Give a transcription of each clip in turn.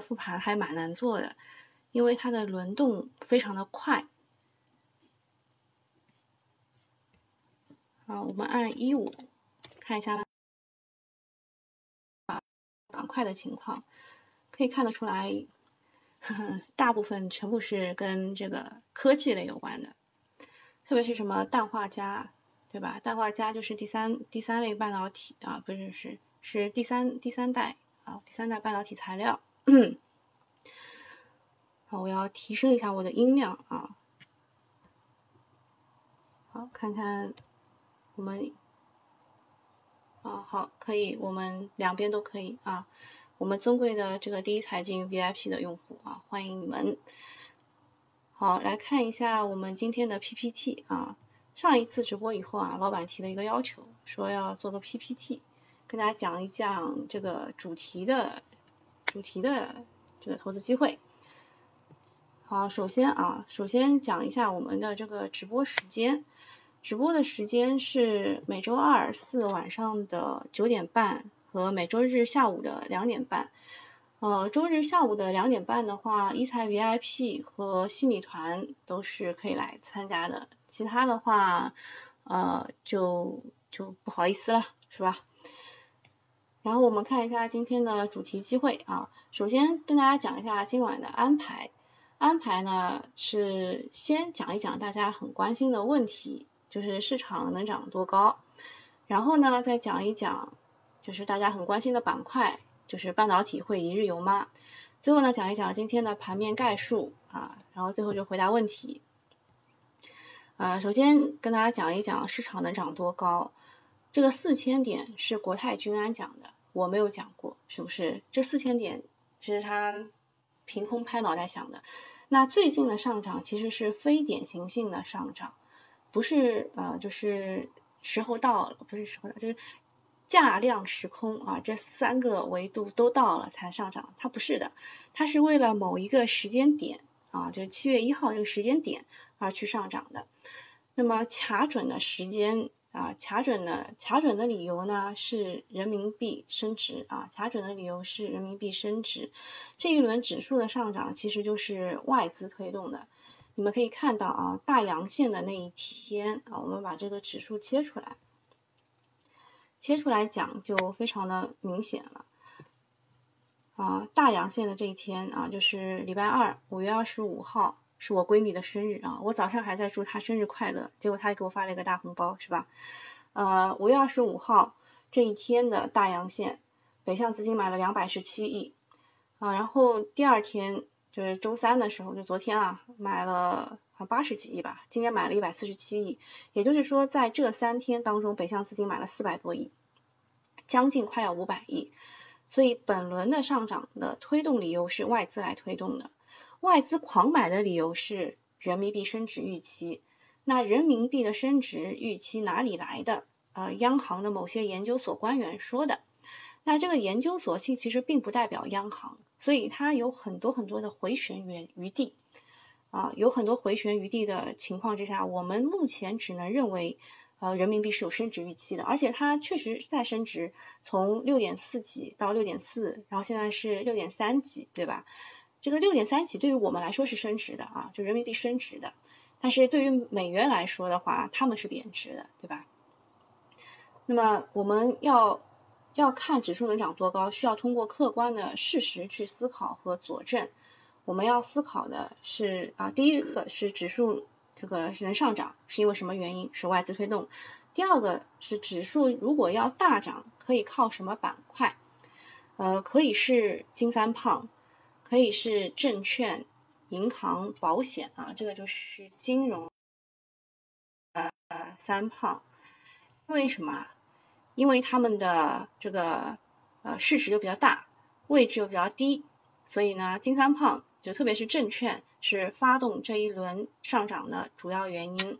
复盘还蛮难做的，因为它的轮动非常的快。啊，我们按一五看一下板块的情况，可以看得出来，呵呵大部分全部是跟这个科技类有关的，特别是什么氮化镓，对吧？氮化镓就是第三第三类半导体啊，不是是是第三第三代啊，第三代半导体材料。嗯好，我要提升一下我的音量啊。好，看看我们啊，好，可以，我们两边都可以啊。我们尊贵的这个第一财经 VIP 的用户啊，欢迎你们。好，来看一下我们今天的 PPT 啊。上一次直播以后啊，老板提了一个要求，说要做个 PPT，跟大家讲一讲这个主题的。主题的这个投资机会，好，首先啊，首先讲一下我们的这个直播时间，直播的时间是每周二四晚上的九点半和每周日下午的两点半，呃，周日下午的两点半的话，一财 VIP 和西米团都是可以来参加的，其他的话，呃，就就不好意思了，是吧？然后我们看一下今天的主题机会啊，首先跟大家讲一下今晚的安排。安排呢是先讲一讲大家很关心的问题，就是市场能涨多高。然后呢再讲一讲，就是大家很关心的板块，就是半导体会一日游吗？最后呢讲一讲今天的盘面概述啊，然后最后就回答问题。呃，首先跟大家讲一讲市场能涨多高，这个四千点是国泰君安讲的。我没有讲过，是不是？这四千点是他凭空拍脑袋想的。那最近的上涨其实是非典型性的上涨，不是呃，就是时候到了，不是时候到，就是价量时空啊，这三个维度都到了才上涨。它不是的，它是为了某一个时间点啊，就是七月一号这个时间点而去上涨的。那么卡准的时间。啊，卡准的卡准的理由呢是人民币升值啊，卡准的理由是人民币升值。这一轮指数的上涨其实就是外资推动的。你们可以看到啊，大阳线的那一天啊，我们把这个指数切出来，切出来讲就非常的明显了。啊，大阳线的这一天啊，就是礼拜二，五月二十五号。是我闺蜜的生日啊，我早上还在祝她生日快乐，结果她给我发了一个大红包，是吧？呃，五月二十五号这一天的大阳线，北向资金买了两百十七亿啊，然后第二天就是周三的时候，就昨天啊，买了八十几亿吧，今天买了一百四十七亿，也就是说在这三天当中，北向资金买了四百多亿，将近快要五百亿，所以本轮的上涨的推动理由是外资来推动的。外资狂买的理由是人民币升值预期。那人民币的升值预期哪里来的？呃，央行的某些研究所官员说的。那这个研究所性其实并不代表央行，所以它有很多很多的回旋余余地。啊，有很多回旋余地的情况之下，我们目前只能认为，呃，人民币是有升值预期的，而且它确实在升值，从六点四几到六点四，然后现在是六点三几，对吧？这个六点三几对于我们来说是升值的啊，就人民币升值的，但是对于美元来说的话，他们是贬值的，对吧？那么我们要要看指数能涨多高，需要通过客观的事实去思考和佐证。我们要思考的是啊，第一个是指数这个能上涨是因为什么原因？是外资推动。第二个是指数如果要大涨，可以靠什么板块？呃，可以是金三胖。可以是证券、银行、保险啊，这个就是金融呃三胖。为什么？因为他们的这个呃市值又比较大，位置又比较低，所以呢，金三胖就特别是证券是发动这一轮上涨的主要原因。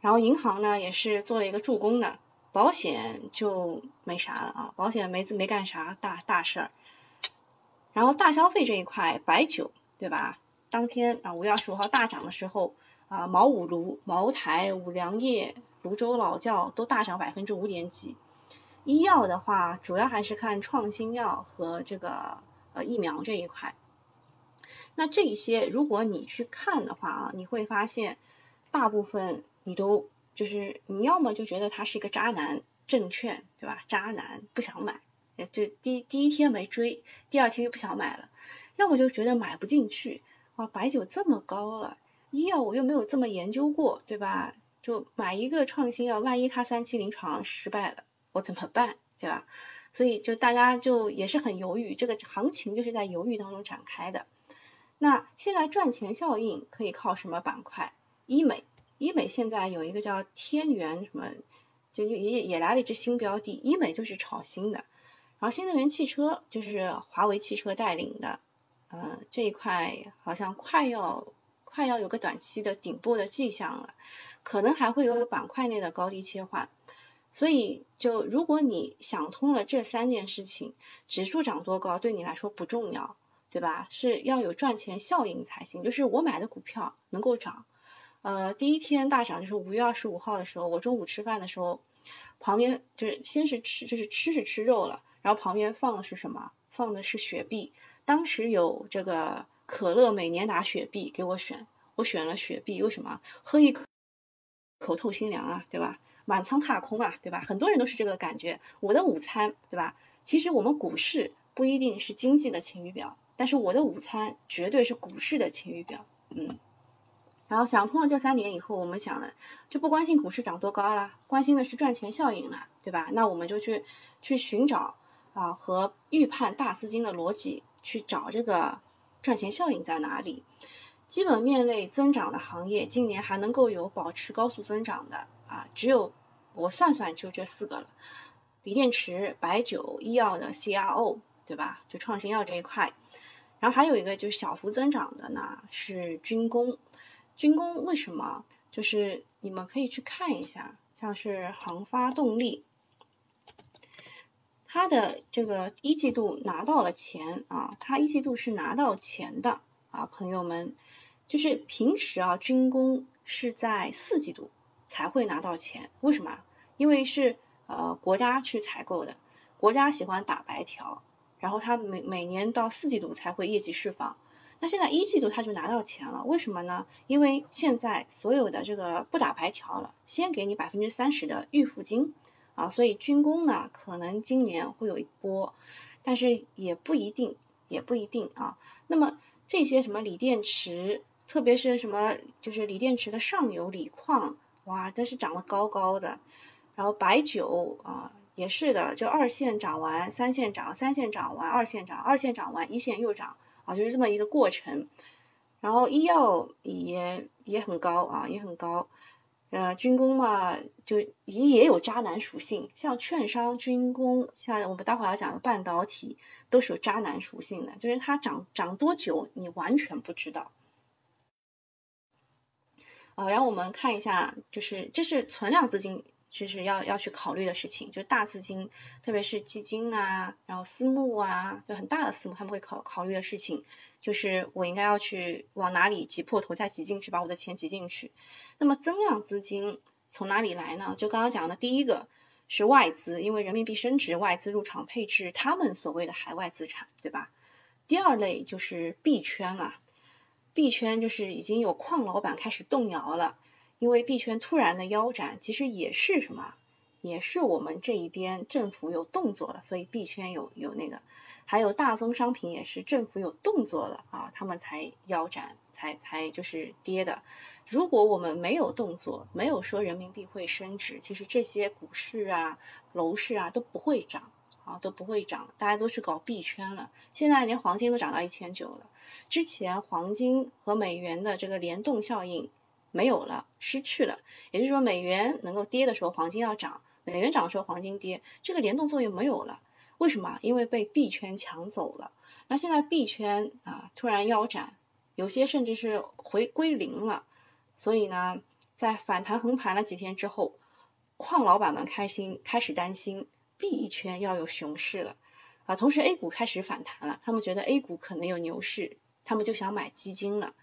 然后银行呢也是做了一个助攻的，保险就没啥了啊，保险没没干啥大大事儿。然后大消费这一块，白酒对吧？当天啊五月二十五号大涨的时候啊，茅五炉、茅台、五粮液、泸州老窖都大涨百分之五点几。医药的话，主要还是看创新药和这个呃疫苗这一块。那这一些如果你去看的话啊，你会发现大部分你都就是你要么就觉得他是一个渣男证券对吧？渣男不想买，就第第一天没追，第二天又不想买了，要么就觉得买不进去，哇，白酒这么高了，医药我又没有这么研究过对吧？就买一个创新药，万一它三期临床失败了，我怎么办对吧？所以就大家就也是很犹豫，这个行情就是在犹豫当中展开的。那现在赚钱效应可以靠什么板块？医美，医美现在有一个叫天元什么，就也也也来了一只新标的，医美就是炒新的。然后新能源汽车就是华为汽车带领的，呃这一块好像快要快要有个短期的顶部的迹象了，可能还会有个板块内的高低切换。所以，就如果你想通了这三件事情，指数涨多高对你来说不重要，对吧？是要有赚钱效应才行。就是我买的股票能够涨，呃，第一天大涨就是五月二十五号的时候，我中午吃饭的时候，旁边就是先是吃，就是吃是吃肉了，然后旁边放的是什么？放的是雪碧。当时有这个可乐美年达雪碧给我选，我选了雪碧，为什么？喝一口口透心凉啊，对吧？满仓踏空啊，对吧？很多人都是这个感觉。我的午餐，对吧？其实我们股市不一定是经济的晴雨表，但是我的午餐绝对是股市的晴雨表。嗯。然后想通了这三点以后，我们想了，就不关心股市涨多高了，关心的是赚钱效应了，对吧？那我们就去去寻找啊和预判大资金的逻辑，去找这个赚钱效应在哪里。基本面类增长的行业，今年还能够有保持高速增长的啊，只有我算算就这四个了，锂电池、白酒、医药的 CRO，对吧？就创新药这一块，然后还有一个就是小幅增长的呢，是军工。军工为什么？就是你们可以去看一下，像是航发动力，他的这个一季度拿到了钱啊，他一季度是拿到钱的啊，朋友们。就是平时啊，军工是在四季度才会拿到钱，为什么？因为是呃国家去采购的，国家喜欢打白条，然后他每每年到四季度才会业绩释放。那现在一季度他就拿到钱了，为什么呢？因为现在所有的这个不打白条了，先给你百分之三十的预付金啊，所以军工呢可能今年会有一波，但是也不一定，也不一定啊。那么这些什么锂电池？特别是什么，就是锂电池的上游锂矿，哇，真是涨得高高的。然后白酒啊，也是的，就二线涨完，三线涨，三线涨完，二线涨，二线涨完，一线又涨，啊，就是这么一个过程。然后医药也也很高啊，也很高。呃，军工嘛，就也也有渣男属性，像券商、军工，像我们待会儿要讲的半导体，都是有渣男属性的，就是它涨涨多久，你完全不知道。啊，然后我们看一下，就是这是存量资金，就是要要去考虑的事情，就是大资金，特别是基金啊，然后私募啊，就很大的私募，他们会考考虑的事情，就是我应该要去往哪里挤破头再挤进去，把我的钱挤进去。那么增量资金从哪里来呢？就刚刚讲的第一个是外资，因为人民币升值，外资入场配置他们所谓的海外资产，对吧？第二类就是币圈了。币圈就是已经有矿老板开始动摇了，因为币圈突然的腰斩，其实也是什么，也是我们这一边政府有动作了，所以币圈有有那个，还有大宗商品也是政府有动作了啊，他们才腰斩，才才就是跌的。如果我们没有动作，没有说人民币会升值，其实这些股市啊、楼市啊都不会涨啊，都不会涨，大家都是搞币圈了。现在连黄金都涨到一千九了。之前黄金和美元的这个联动效应没有了，失去了，也就是说美元能够跌的时候，黄金要涨；美元涨的时候，黄金跌，这个联动作用没有了。为什么？因为被币圈抢走了。那现在币圈啊突然腰斩，有些甚至是回归零了。所以呢，在反弹横盘了几天之后，矿老板们开心开始担心币圈要有熊市了啊。同时 A 股开始反弹了，他们觉得 A 股可能有牛市。他们就想买基金了，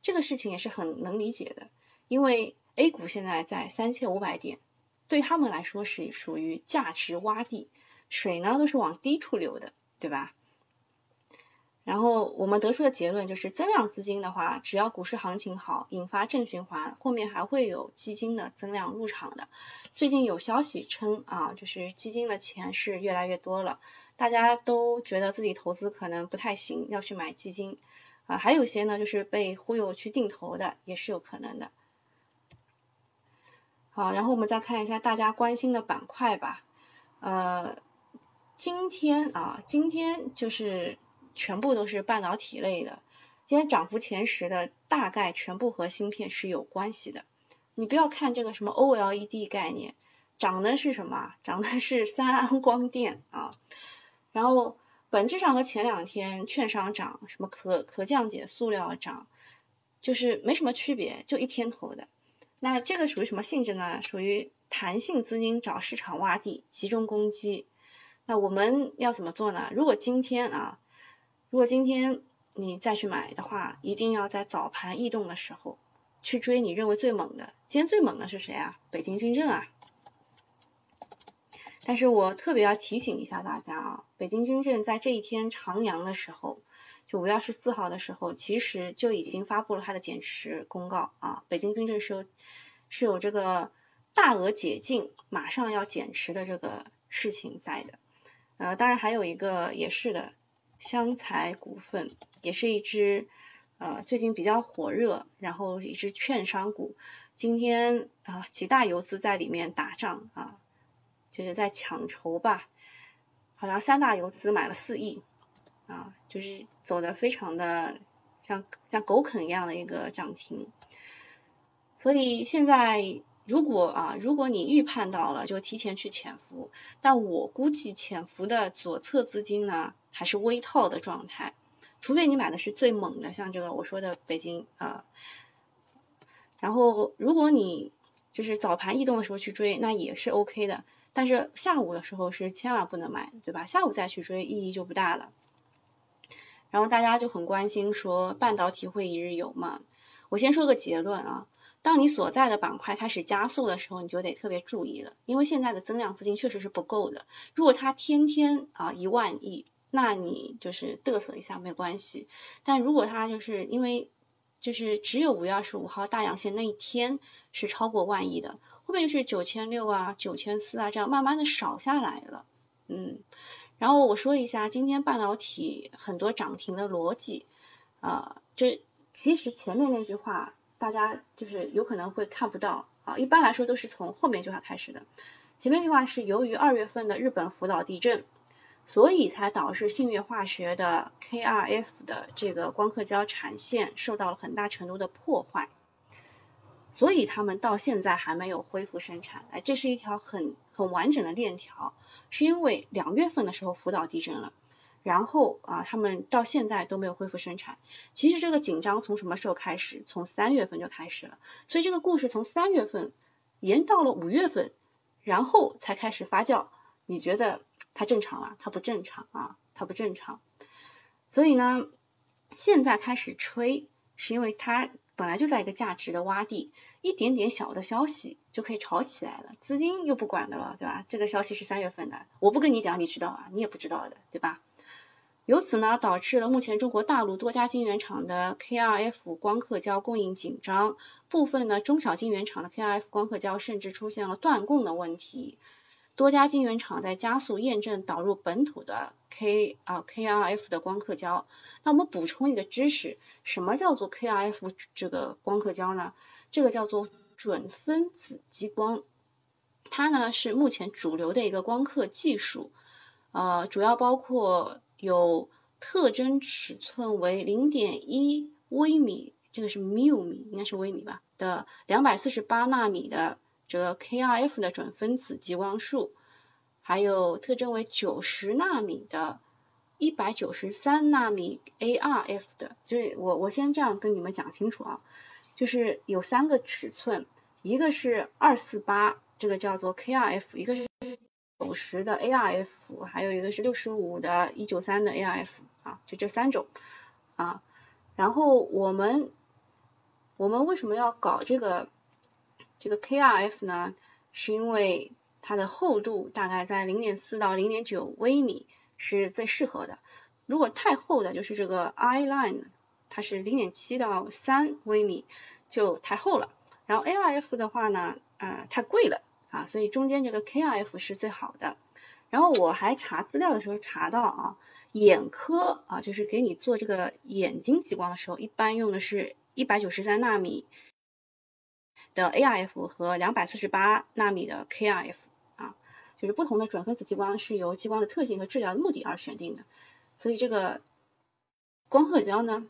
这个事情也是很能理解的，因为 A 股现在在三千五百点，对他们来说是属于价值洼地，水呢都是往低处流的，对吧？然后我们得出的结论就是，增量资金的话，只要股市行情好，引发正循环，后面还会有基金的增量入场的。最近有消息称啊，就是基金的钱是越来越多了，大家都觉得自己投资可能不太行，要去买基金啊。还有些呢，就是被忽悠去定投的，也是有可能的。好，然后我们再看一下大家关心的板块吧。呃，今天啊，今天就是。全部都是半导体类的，今天涨幅前十的大概全部和芯片是有关系的。你不要看这个什么 OLED 概念，涨的是什么？涨的是三安光电啊。然后本质上和前两天券商涨，什么可可降解塑料涨，就是没什么区别，就一天头的。那这个属于什么性质呢？属于弹性资金找市场洼地，集中攻击。那我们要怎么做呢？如果今天啊。如果今天你再去买的话，一定要在早盘异动的时候去追你认为最猛的。今天最猛的是谁啊？北京军政啊！但是我特别要提醒一下大家啊，北京军政在这一天长阳的时候，就五月二十四号的时候，其实就已经发布了它的减持公告啊。北京军政是有是有这个大额解禁，马上要减持的这个事情在的。呃，当然还有一个也是的。湘财股份也是一只呃最近比较火热，然后一只券商股，今天啊几大游资在里面打仗啊，就是在抢筹吧，好像三大游资买了四亿啊，就是走的非常的像像狗啃一样的一个涨停，所以现在。如果啊，如果你预判到了，就提前去潜伏。但我估计潜伏的左侧资金呢，还是微套的状态。除非你买的是最猛的，像这个我说的北京啊。然后，如果你就是早盘异动的时候去追，那也是 OK 的。但是下午的时候是千万不能买，对吧？下午再去追意义就不大了。然后大家就很关心说半导体会一日游嘛？我先说个结论啊。当你所在的板块开始加速的时候，你就得特别注意了，因为现在的增量资金确实是不够的。如果它天天啊一万亿，那你就是嘚瑟一下没关系。但如果它就是因为就是只有五月二十五号大阳线那一天是超过万亿的，后面就是九千六啊、九千四啊这样慢慢的少下来了。嗯，然后我说一下今天半导体很多涨停的逻辑啊，就其实前面那句话。大家就是有可能会看不到啊，一般来说都是从后面句话开始的。前面句话是由于二月份的日本福岛地震，所以才导致信越化学的 KRF 的这个光刻胶产线受到了很大程度的破坏，所以他们到现在还没有恢复生产。哎，这是一条很很完整的链条，是因为两月份的时候福岛地震了。然后啊，他们到现在都没有恢复生产。其实这个紧张从什么时候开始？从三月份就开始了。所以这个故事从三月份延到了五月份，然后才开始发酵。你觉得它正常吗？它不正常啊，它不正常。所以呢，现在开始吹，是因为它本来就在一个价值的洼地，一点点小的消息就可以炒起来了，资金又不管的了，对吧？这个消息是三月份的，我不跟你讲，你知道啊？你也不知道的，对吧？由此呢，导致了目前中国大陆多家晶圆厂的 KrF 光刻胶供应紧张，部分呢中小晶圆厂的 KrF 光刻胶甚至出现了断供的问题。多家晶圆厂在加速验证导入本土的 K 啊 KrF 的光刻胶。那我们补充一个知识，什么叫做 KrF 这个光刻胶呢？这个叫做准分子激光，它呢是目前主流的一个光刻技术，呃，主要包括。有特征尺寸为零点一微米，这个是缪米，应该是微米吧的两百四十八纳米的这个 KrF 的准分子激光束，还有特征为九十纳米的一百九十三纳米 ArF 的，就是我我先这样跟你们讲清楚啊，就是有三个尺寸，一个是二四八，这个叫做 KrF，一个是。五十的 ARF，还有一个是六十五的一九三的 ARF 啊，就这三种啊。然后我们我们为什么要搞这个这个 KRF 呢？是因为它的厚度大概在零点四到零点九微米是最适合的。如果太厚的，就是这个 I line，它是零点七到三微米，就太厚了。然后 ARF 的话呢，呃，太贵了啊，所以中间这个 KRF 是最好的。然后我还查资料的时候查到啊，眼科啊，就是给你做这个眼睛激光的时候，一般用的是一百九十三纳米的 ARF 和两百四十八纳米的 KRF 啊，就是不同的准分子激光是由激光的特性和治疗的目的而选定的。所以这个光刻胶呢，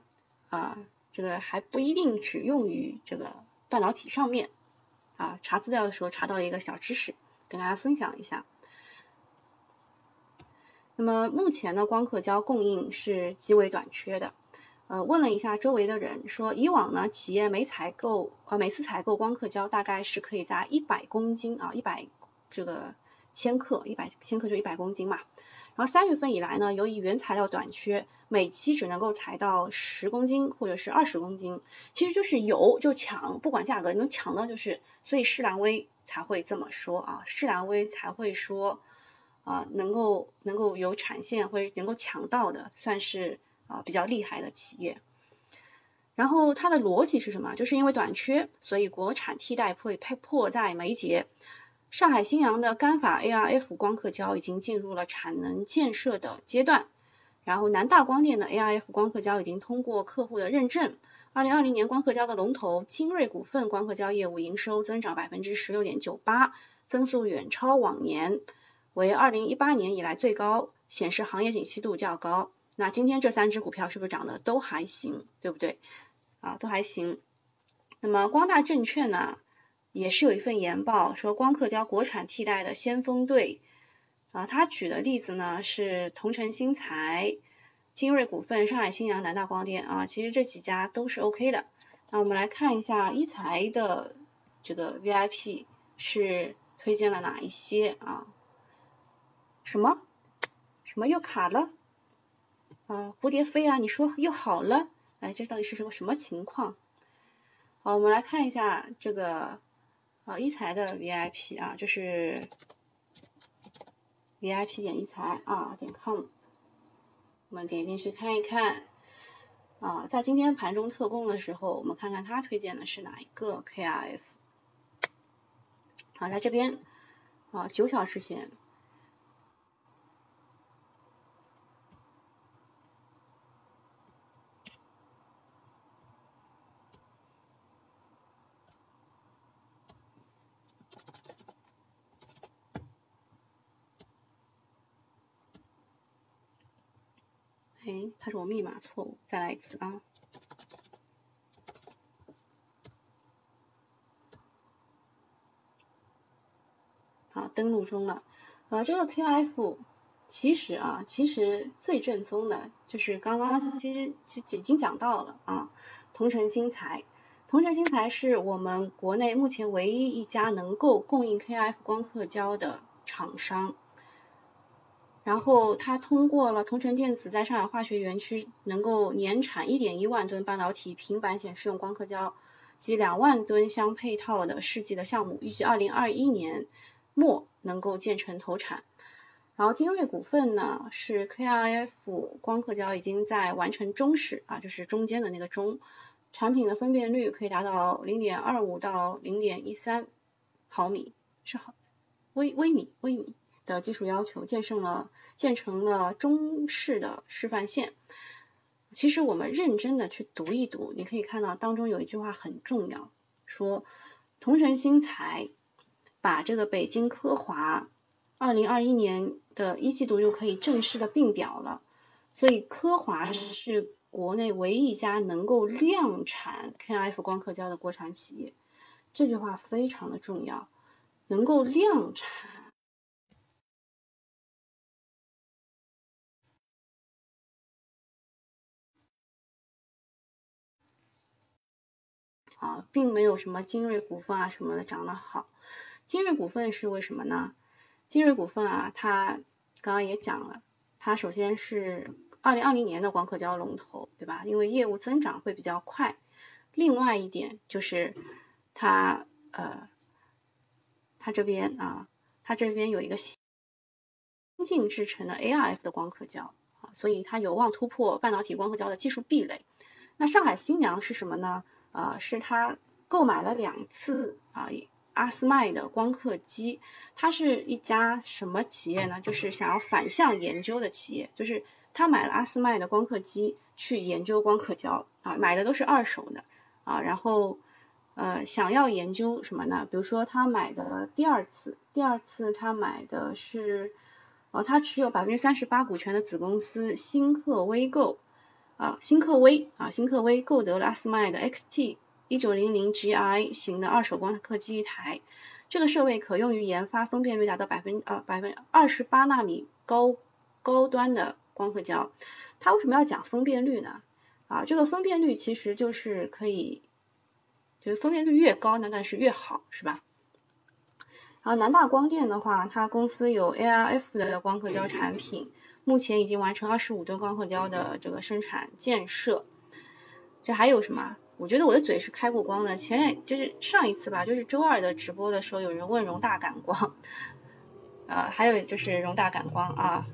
啊，这个还不一定只用于这个半导体上面啊。查资料的时候查到了一个小知识，跟大家分享一下。那么目前呢，光刻胶供应是极为短缺的。呃，问了一下周围的人，说以往呢，企业每采购呃每次采购光刻胶大概是可以在一百公斤啊，一百这个千克，一百千克就一百公斤嘛。然后三月份以来呢，由于原材料短缺，每期只能够采到十公斤或者是二十公斤，其实就是有就抢，不管价格能抢到就是，所以施兰威才会这么说啊，施兰威才会说啊，能够能够有产线或者能够抢到的，算是啊比较厉害的企业。然后它的逻辑是什么？就是因为短缺，所以国产替代会迫在眉睫。上海新阳的干法 ARF 光刻胶已经进入了产能建设的阶段，然后南大光电的 ARF 光刻胶已经通过客户的认证。二零二零年光刻胶的龙头精锐股份光刻胶业务营收增长百分之十六点九八，增速远超往年，为二零一八年以来最高，显示行业景气度较高。那今天这三只股票是不是涨得都还行，对不对？啊，都还行。那么光大证券呢？也是有一份研报说光刻胶国产替代的先锋队啊，他举的例子呢是同城新材、精锐股份、上海新阳、南大光电啊，其实这几家都是 OK 的。那我们来看一下一财的这个 VIP 是推荐了哪一些啊？什么？什么又卡了？啊，蝴蝶飞啊，你说又好了？哎，这到底是什么什么情况？好，我们来看一下这个。啊，一财的 VIP 啊，就是 VIP 点一财啊点 com，我们点进去看一看啊，在今天盘中特供的时候，我们看看他推荐的是哪一个 KRF。好，在这边啊，九小时前。哎，它说我密码错误，再来一次啊！好，登录中了。呃，这个 KF 其实啊，其实最正宗的就是刚刚其实其实已经讲到了啊，同城新材。同城新材是我们国内目前唯一一家能够供应 KF 光刻胶的厂商。然后它通过了同城电子在上海化学园区能够年产一点一万吨半导体平板显示用光刻胶及两万吨相配套的试剂的项目，预计二零二一年末能够建成投产。然后精锐股份呢是 KRF 光刻胶已经在完成中试啊，就是中间的那个中，产品的分辨率可以达到零点二五到零点一三毫米，是毫微微米微米。的技术要求，建成了建成了中式的示范线。其实我们认真的去读一读，你可以看到当中有一句话很重要，说同城新材把这个北京科华二零二一年的一季度就可以正式的并表了。所以科华是国内唯一一家能够量产 KF 光刻胶的国产企业。这句话非常的重要，能够量产。啊，并没有什么精锐股份啊什么的涨得好。精锐股份是为什么呢？精锐股份啊，它刚刚也讲了，它首先是二零二零年的光刻胶龙头，对吧？因为业务增长会比较快。另外一点就是它呃，它这边啊，它这边有一个新进制成的 ARF 的光刻胶啊，所以它有望突破半导体光刻胶的技术壁垒。那上海新娘是什么呢？啊，是他购买了两次啊阿斯麦的光刻机。它是一家什么企业呢？就是想要反向研究的企业，就是他买了阿斯麦的光刻机去研究光刻胶啊，买的都是二手的啊，然后呃想要研究什么呢？比如说他买的第二次，第二次他买的是呃他持有百分之三十八股权的子公司新克微购。啊，新克威啊，新克威购得了阿斯麦的 XT 一九零零 GI 型的二手光刻机一台，这个设备可用于研发分辨率达到百分呃百分二十八纳米高高端的光刻胶。它为什么要讲分辨率呢？啊，这个分辨率其实就是可以，就是分辨率越高，那当然是越好，是吧？然后南大光电的话，它公司有 ARF 的光刻胶产品。目前已经完成二十五吨光刻胶的这个生产建设，这还有什么？我觉得我的嘴是开过光的。前两就是上一次吧，就是周二的直播的时候，有人问荣大感光，呃，还有就是荣大感光啊，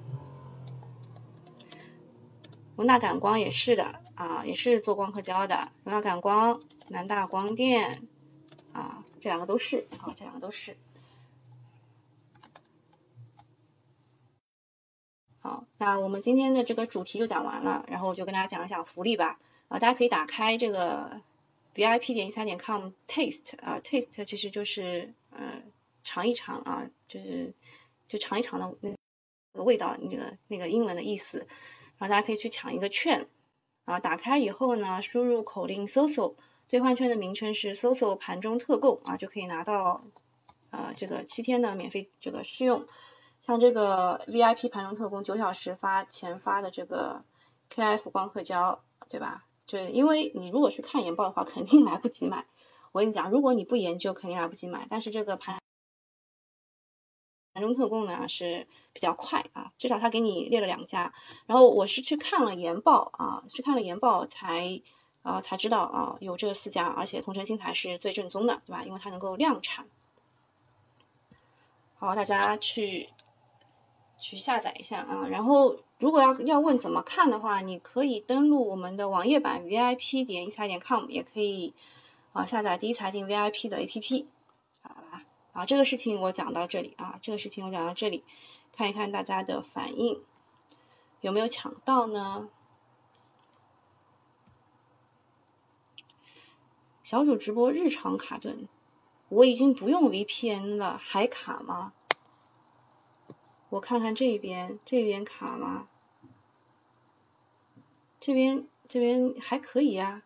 荣大感光也是的啊，也是做光刻胶的。荣大感光、南大光电啊，这两个都是啊，这两个都是。好，那我们今天的这个主题就讲完了，然后我就跟大家讲一讲福利吧。啊，大家可以打开这个 VIP 点一三点 com taste 啊，taste 其实就是呃尝一尝啊，就是就尝一尝的那个味道，那个那个英文的意思。然后大家可以去抢一个券啊，打开以后呢，输入口令 SOSO，兑换券的名称是 SOSO 盘中特购啊，就可以拿到呃这个七天的免费这个试用。像这个 VIP 盘中特供九小时发前发的这个 KF 光刻胶，对吧？就因为你如果去看研报的话，肯定来不及买。我跟你讲，如果你不研究，肯定来不及买。但是这个盘盘中特供呢是比较快啊，至少他给你列了两家。然后我是去看了研报啊，去看了研报才啊才知道啊有这四家，而且同城新材是最正宗的，对吧？因为它能够量产。好，大家去。去下载一下啊，然后如果要要问怎么看的话，你可以登录我们的网页版 VIP 点一财点 com，也可以啊下载第一财经 VIP 的 APP，好吧？啊，这个事情我讲到这里啊，这个事情我讲到这里，看一看大家的反应有没有抢到呢？小主直播日常卡顿，我已经不用 VPN 了，还卡吗？我看看这边，这边卡吗？这边这边还可以呀。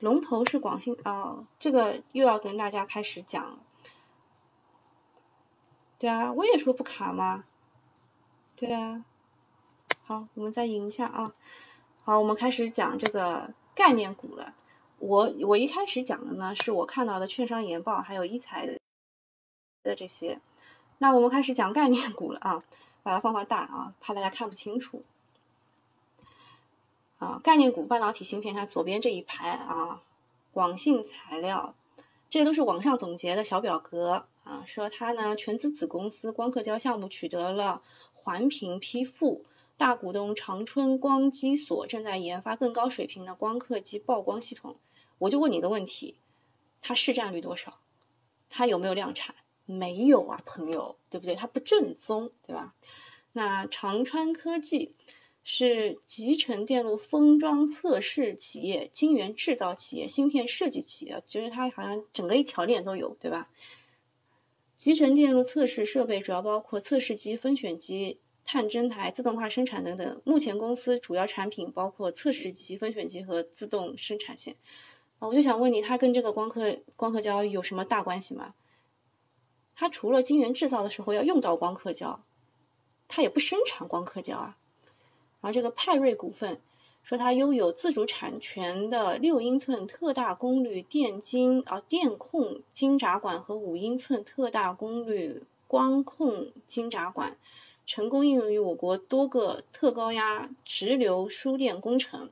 龙头是广信哦，这个又要跟大家开始讲。对啊，我也说不卡吗？对啊。好，我们再赢一下啊。好，我们开始讲这个概念股了。我我一开始讲的呢，是我看到的券商研报，还有一财的的这些。那我们开始讲概念股了啊，把它放放大啊，怕大家看不清楚。啊，概念股半导体芯片，看左边这一排啊，广信材料，这都是网上总结的小表格啊，说它呢全资子公司光刻胶项目取得了环评批复，大股东长春光机所正在研发更高水平的光刻机曝光系统。我就问你个问题，它市占率多少？它有没有量产？没有啊，朋友，对不对？它不正宗，对吧？那长川科技是集成电路封装测试企业、晶圆制造企业、芯片设计企业，就是它好像整个一条链都有，对吧？集成电路测试设备主要包括测试机、分选机、探针台、自动化生产等等。目前公司主要产品包括测试机、分选机和自动生产线。啊，我就想问你，它跟这个光刻光刻胶有什么大关系吗？它除了晶圆制造的时候要用到光刻胶，它也不生产光刻胶啊。然后这个派瑞股份说它拥有自主产权的六英寸特大功率电晶啊电控晶闸管和五英寸特大功率光控晶闸管，成功应用于我国多个特高压直流输电工程。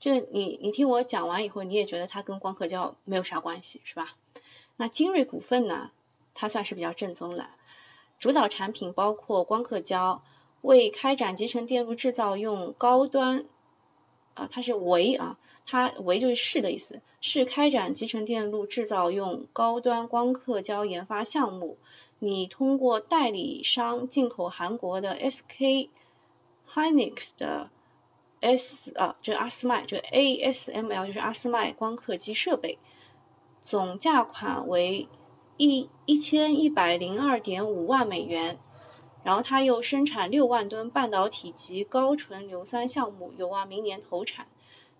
这你你听我讲完以后，你也觉得它跟光刻胶没有啥关系是吧？那精锐股份呢？它算是比较正宗的，主导产品包括光刻胶、为开展集成电路制造用高端啊，它是为啊，它为就是是的意思，是开展集成电路制造用高端光刻胶研发项目。你通过代理商进口韩国的 SK Hynix 的 S 啊，这阿斯麦，这 ASML 就是阿斯麦光刻机设备，总价款为一一千一百零二点五万美元。然后它又生产六万吨半导体及高纯硫酸项目，有望明年投产。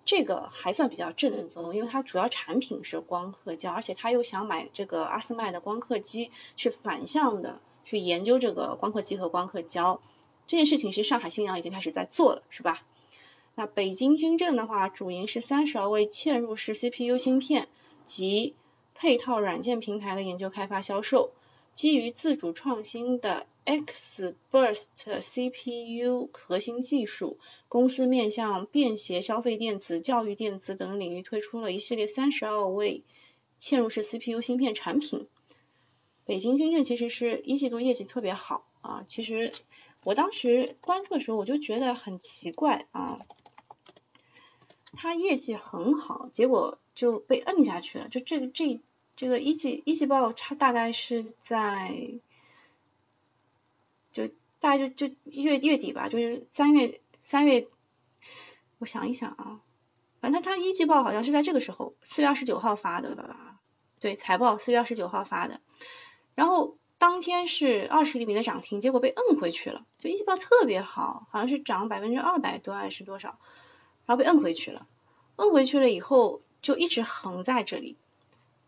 这个还算比较正宗，因为它主要产品是光刻胶，而且他又想买这个阿斯麦的光刻机，去反向的去研究这个光刻机和光刻胶。这件事情是上海新阳已经开始在做了，是吧？那北京军政的话，主营是三十二位嵌入式 CPU 芯片及配套软件平台的研究开发销售，基于自主创新的。X Burst CPU 核心技术，公司面向便携消费电子、教育电子等领域推出了一系列三十二位嵌入式 CPU 芯片产品。北京军政其实是一季度业绩特别好啊，其实我当时关注的时候我就觉得很奇怪啊，他业绩很好，结果就被摁下去了。就这个这这个一季一季报，它大概是在。就大概就就月月底吧，就是三月三月，我想一想啊，反正他一季报好像是在这个时候，四月二十九号发的吧？对，财报四月二十九号发的，然后当天是二十厘米的涨停，结果被摁回去了。就一季报特别好，好像是涨百分之二百多还是多少，然后被摁回去了。摁回去了以后就一直横在这里，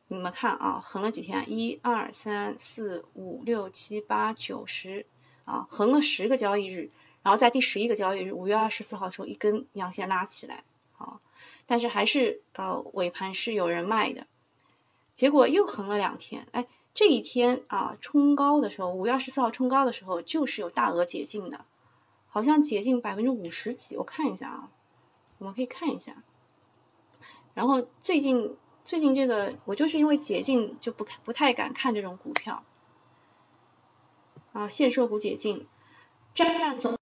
你们看啊，横了几天？一二三四五六七八九十。啊，横了十个交易日，然后在第十一个交易日，五月二十四号的时候一根阳线拉起来，啊，但是还是呃尾盘是有人卖的，结果又横了两天，哎，这一天啊冲高的时候，五月二十四号冲高的时候就是有大额解禁的，好像解禁百分之五十几，我看一下啊，我们可以看一下，然后最近最近这个我就是因为解禁就不不太敢看这种股票。啊，限售股解禁，占总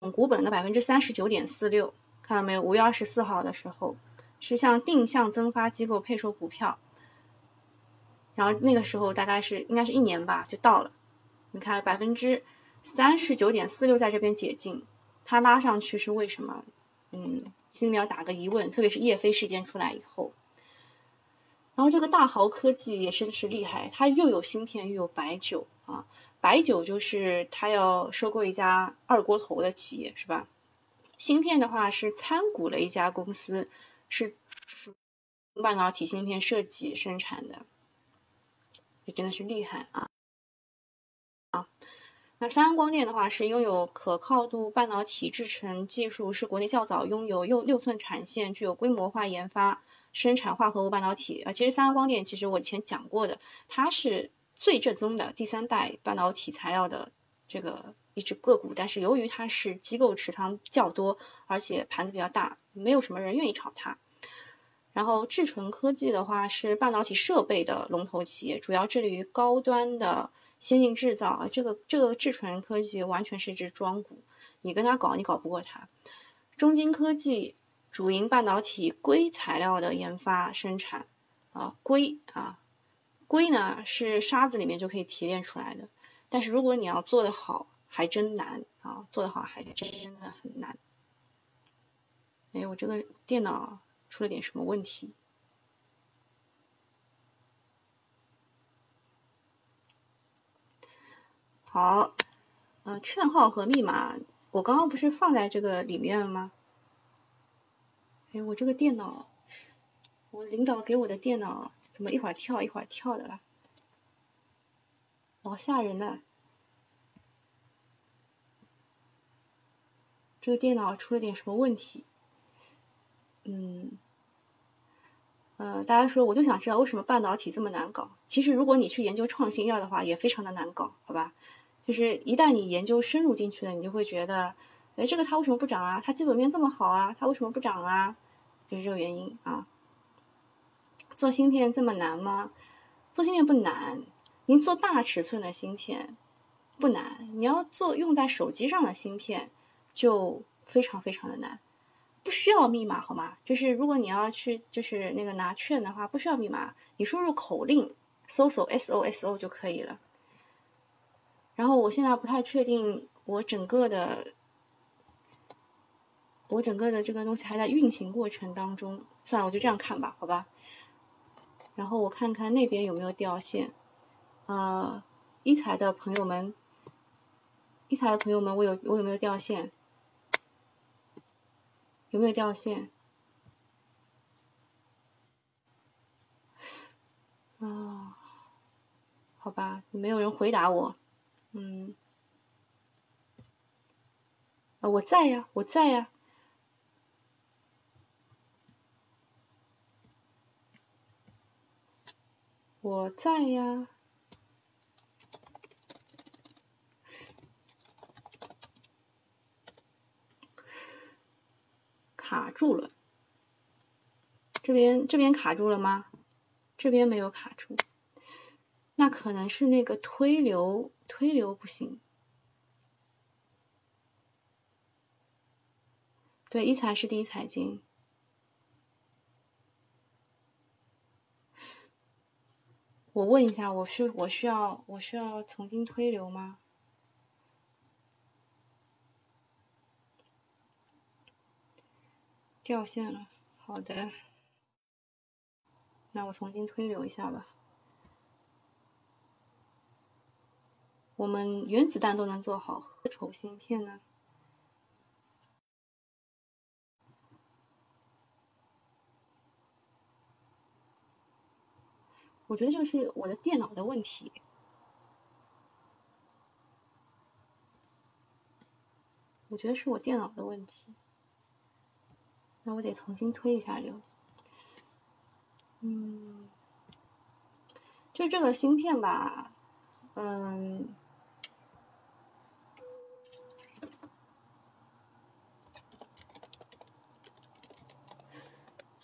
总股本的百分之三十九点四六，看到没有？五月二十四号的时候是向定向增发机构配售股票，然后那个时候大概是应该是一年吧，就到了。你看百分之三十九点四六在这边解禁，它拉上去是为什么？嗯，心里要打个疑问，特别是叶飞事件出来以后。然后这个大豪科技也真是厉害，它又有芯片又有白酒啊，白酒就是它要收购一家二锅头的企业是吧？芯片的话是参股了一家公司，是半导体芯片设计生产的，也真的是厉害啊啊！那三安光电的话是拥有可靠度半导体制程技术，是国内较早拥有六六寸产线，具有规模化研发。生产化合物半导体啊，其实三安光电其实我以前讲过的，它是最正宗的第三代半导体材料的这个一只个股，但是由于它是机构持仓较多，而且盘子比较大，没有什么人愿意炒它。然后智纯科技的话是半导体设备的龙头企业，主要致力于高端的先进制造啊，这个这个智纯科技完全是一只庄股，你跟他搞你搞不过它。中金科技。主营半导体硅材料的研发生产啊，硅啊，硅呢是沙子里面就可以提炼出来的，但是如果你要做的好，还真难啊，做的好还真的很难。哎，我这个电脑出了点什么问题？好，呃，券号和密码，我刚刚不是放在这个里面了吗？哎，我这个电脑，我领导给我的电脑怎么一会儿跳一会儿跳的啦？好吓人的！这个电脑出了点什么问题？嗯，呃，大家说，我就想知道为什么半导体这么难搞？其实如果你去研究创新药的话，也非常的难搞，好吧？就是一旦你研究深入进去了，你就会觉得，哎，这个它为什么不涨啊？它基本面这么好啊，它为什么不涨啊？就是这个原因啊，做芯片这么难吗？做芯片不难，您做大尺寸的芯片不难，你要做用在手机上的芯片就非常非常的难，不需要密码好吗？就是如果你要去就是那个拿券的话，不需要密码，你输入口令搜索 S O S O 就可以了。然后我现在不太确定我整个的我整个的这个东西还在运行过程当中，算了，我就这样看吧，好吧。然后我看看那边有没有掉线，呃，一财的朋友们，一财的朋友们，我有我有没有掉线？有没有掉线？啊，好吧，没有人回答我，嗯，啊，我在呀，我在呀。我在呀，卡住了，这边这边卡住了吗？这边没有卡住，那可能是那个推流推流不行。对，一财是第一财经。我问一下，我需我需要我需要重新推流吗？掉线了，好的，那我重新推流一下吧。我们原子弹都能做好，何愁芯片呢？我觉得这个是我的电脑的问题，我觉得是我电脑的问题，那我得重新推一下流。嗯，就这个芯片吧，嗯，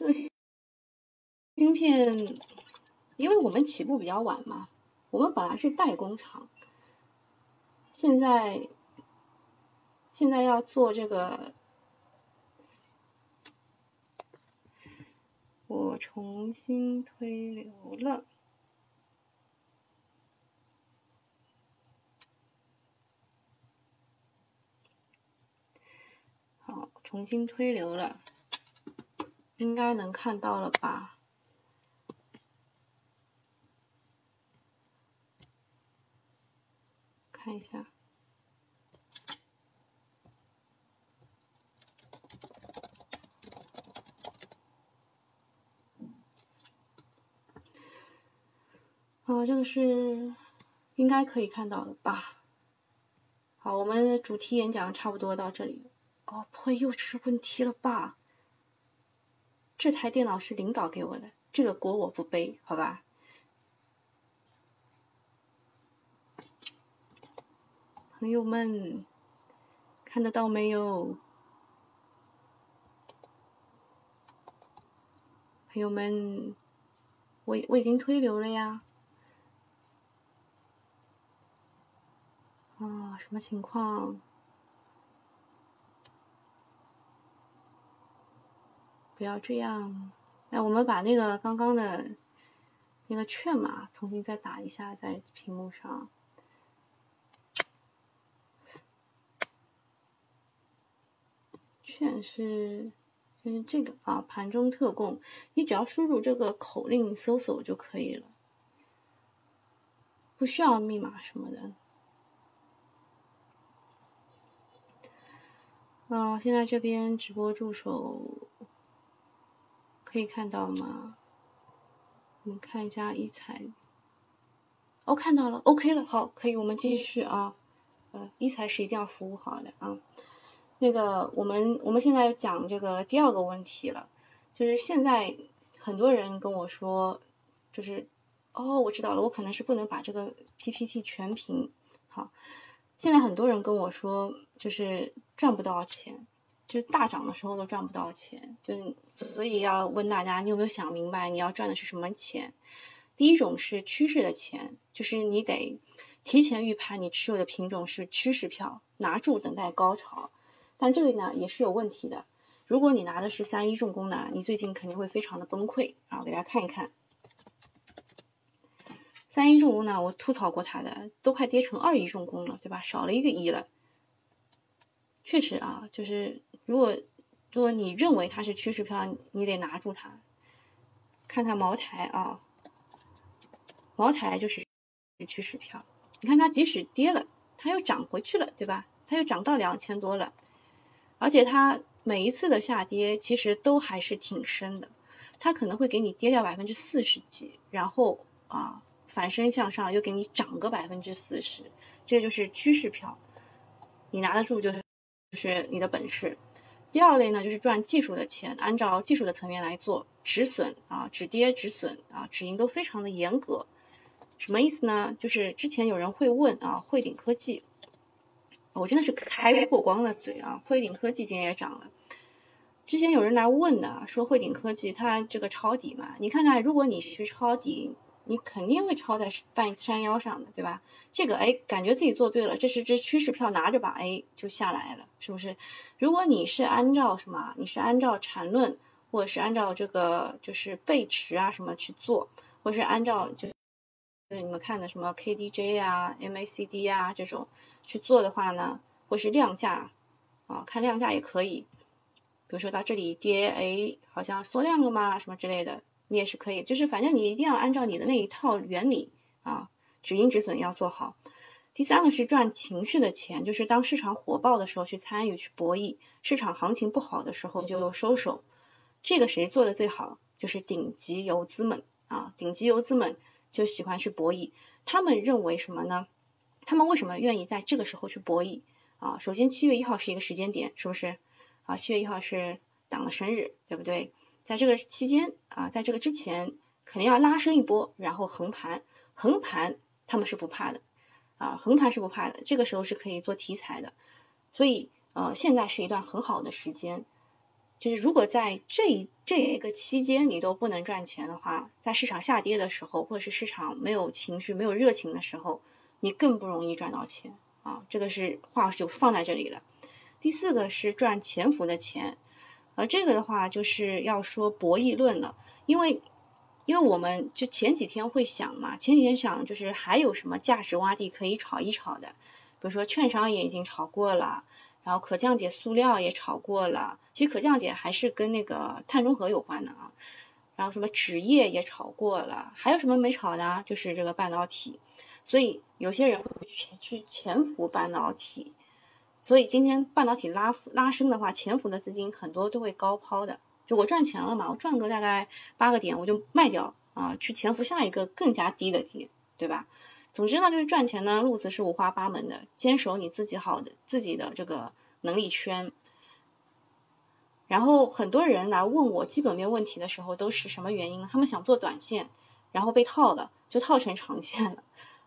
这个芯片。因为我们起步比较晚嘛，我们本来是代工厂，现在现在要做这个，我重新推流了，好，重新推流了，应该能看到了吧？看一下，啊，这个是应该可以看到了吧？好，我们的主题演讲差不多到这里。哦，不会又出问题了吧？这台电脑是领导给我的，这个锅我不背，好吧？朋友们，看得到没有？朋友们，我我已经推流了呀。啊，什么情况？不要这样。那我们把那个刚刚的那个券码重新再打一下，在屏幕上。券是就是这个啊，盘中特供，你只要输入这个口令搜索就可以了，不需要密码什么的。啊，现在这边直播助手可以看到吗？我们看一下一财，哦，看到了，OK 了，好，可以，我们继续啊，呃，一财是一定要服务好的啊。那个，我们我们现在讲这个第二个问题了，就是现在很多人跟我说，就是哦，我知道了，我可能是不能把这个 PPT 全屏。好，现在很多人跟我说，就是赚不到钱，就大涨的时候都赚不到钱，就所以要问大家，你有没有想明白你要赚的是什么钱？第一种是趋势的钱，就是你得提前预判你持有的品种是趋势票，拿住等待高潮。但这个呢也是有问题的，如果你拿的是三一重工呢，你最近肯定会非常的崩溃啊！我给大家看一看，三一重工呢，我吐槽过它的，都快跌成二一重工了，对吧？少了一个一了。确实啊，就是如果如果你认为它是趋势票，你得拿住它。看看茅台啊，茅台就是趋势票，你看它即使跌了，它又涨回去了，对吧？它又涨到两千多了。而且它每一次的下跌其实都还是挺深的，它可能会给你跌掉百分之四十几，然后啊反身向上又给你涨个百分之四十，这就是趋势票，你拿得住就是就是你的本事。第二类呢就是赚技术的钱，按照技术的层面来做止损啊止跌止损啊止盈都非常的严格，什么意思呢？就是之前有人会问啊汇顶科技。我真的是开过光的嘴啊！汇顶科技今天也涨了。之前有人来问的，说汇顶科技它这个抄底嘛？你看看，如果你去抄底，你肯定会抄在半山腰上的，对吧？这个哎，感觉自己做对了，这是只趋势票拿着吧，哎，就下来了，是不是？如果你是按照什么？你是按照缠论，或者是按照这个就是背驰啊什么去做，或者是按照就就是你们看的什么 KDJ 啊、MACD 啊这种。去做的话呢，或是量价啊，看量价也可以。比如说到这里跌，哎，好像缩量了嘛，什么之类的，你也是可以。就是反正你一定要按照你的那一套原理啊，止盈止损要做好。第三个是赚情绪的钱，就是当市场火爆的时候去参与去博弈，市场行情不好的时候就收手。这个谁做的最好？就是顶级游资们啊，顶级游资们就喜欢去博弈。他们认为什么呢？他们为什么愿意在这个时候去博弈啊？首先七月一号是一个时间点，是不是啊？七月一号是党的生日，对不对？在这个期间啊，在这个之前肯定要拉升一波，然后横盘，横盘他们是不怕的啊，横盘是不怕的，这个时候是可以做题材的。所以呃，现在是一段很好的时间，就是如果在这一这一个期间你都不能赚钱的话，在市场下跌的时候，或者是市场没有情绪、没有热情的时候。你更不容易赚到钱啊，这个是话就放在这里了。第四个是赚潜伏的钱，而，这个的话就是要说博弈论了，因为因为我们就前几天会想嘛，前几天想就是还有什么价值洼地可以炒一炒的，比如说券商也已经炒过了，然后可降解塑料也炒过了，其实可降解还是跟那个碳中和有关的啊，然后什么纸业也炒过了，还有什么没炒的？就是这个半导体。所以有些人会去去潜伏半导体，所以今天半导体拉拉升的话，潜伏的资金很多都会高抛的。就我赚钱了嘛，我赚个大概八个点，我就卖掉啊，去潜伏下一个更加低的点，对吧？总之呢，就是赚钱呢，路子是五花八门的，坚守你自己好的自己的这个能力圈。然后很多人来问我基本面问题的时候，都是什么原因？他们想做短线，然后被套了，就套成长线了。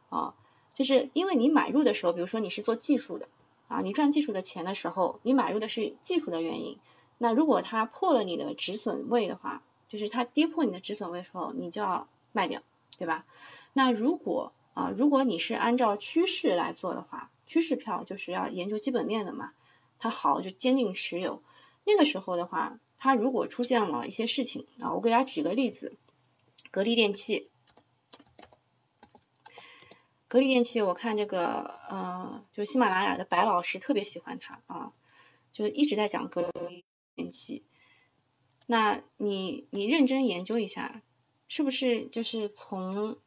啊，就是因为你买入的时候，比如说你是做技术的啊，你赚技术的钱的时候，你买入的是技术的原因。那如果它破了你的止损位的话，就是它跌破你的止损位的时候，你就要卖掉，对吧？那如果啊，如果你是按照趋势来做的话，趋势票就是要研究基本面的嘛，它好就坚定持有。那个时候的话，它如果出现了一些事情啊，我给大家举个例子，格力电器。格力电器，我看这个，呃，就喜马拉雅的白老师特别喜欢它啊，就一直在讲格力电器。那你你认真研究一下，是不是就是从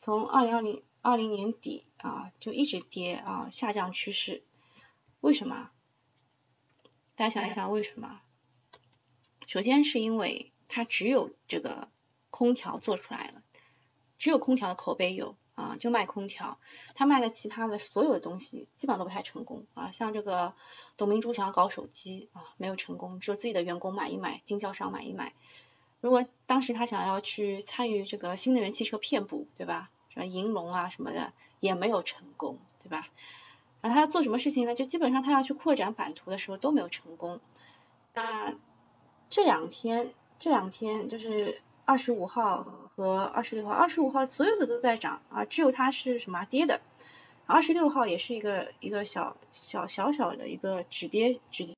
从二零二零二零年底啊就一直跌啊下降趋势？为什么？大家想一想为什么？首先是因为它只有这个空调做出来了，只有空调的口碑有。啊，就卖空调，他卖的其他的所有的东西基本上都不太成功啊。像这个董明珠想要搞手机啊，没有成功，只有自己的员工买一买，经销商买一买。如果当时他想要去参与这个新能源汽车片布，对吧？什么银龙啊什么的，也没有成功，对吧？然后他要做什么事情呢？就基本上他要去扩展版图的时候都没有成功。那这两天，这两天就是二十五号。和二十六号、二十五号所有的都在涨啊，只有它是什么跌的？二十六号也是一个一个小小小小的一个止跌止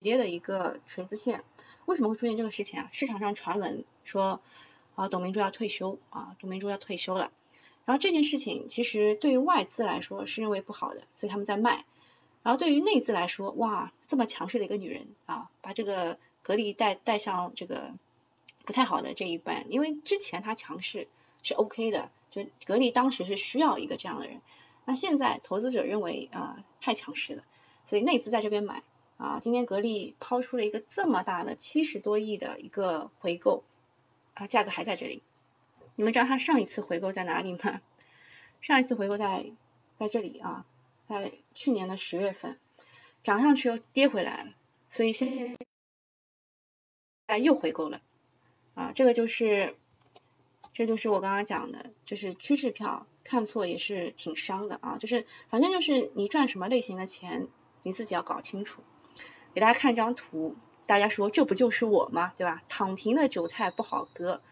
跌的一个锤子线。为什么会出现这个事情啊？市场上传闻说啊，董明珠要退休啊，董明珠要退休了。然后这件事情其实对于外资来说是认为不好的，所以他们在卖。然后对于内资来说，哇，这么强势的一个女人啊，把这个格力带带向这个不太好的这一半，因为之前他强势是 OK 的。就格力当时是需要一个这样的人，那现在投资者认为啊太强势了，所以内资在这边买啊，今天格力抛出了一个这么大的七十多亿的一个回购啊，价格还在这里。你们知道它上一次回购在哪里吗？上一次回购在在这里啊，在去年的十月份，涨上去又跌回来了，所以现在又回购了啊，这个就是。这就是我刚刚讲的，就是趋势票看错也是挺伤的啊，就是反正就是你赚什么类型的钱，你自己要搞清楚。给大家看张图，大家说这不就是我吗？对吧？躺平的韭菜不好割，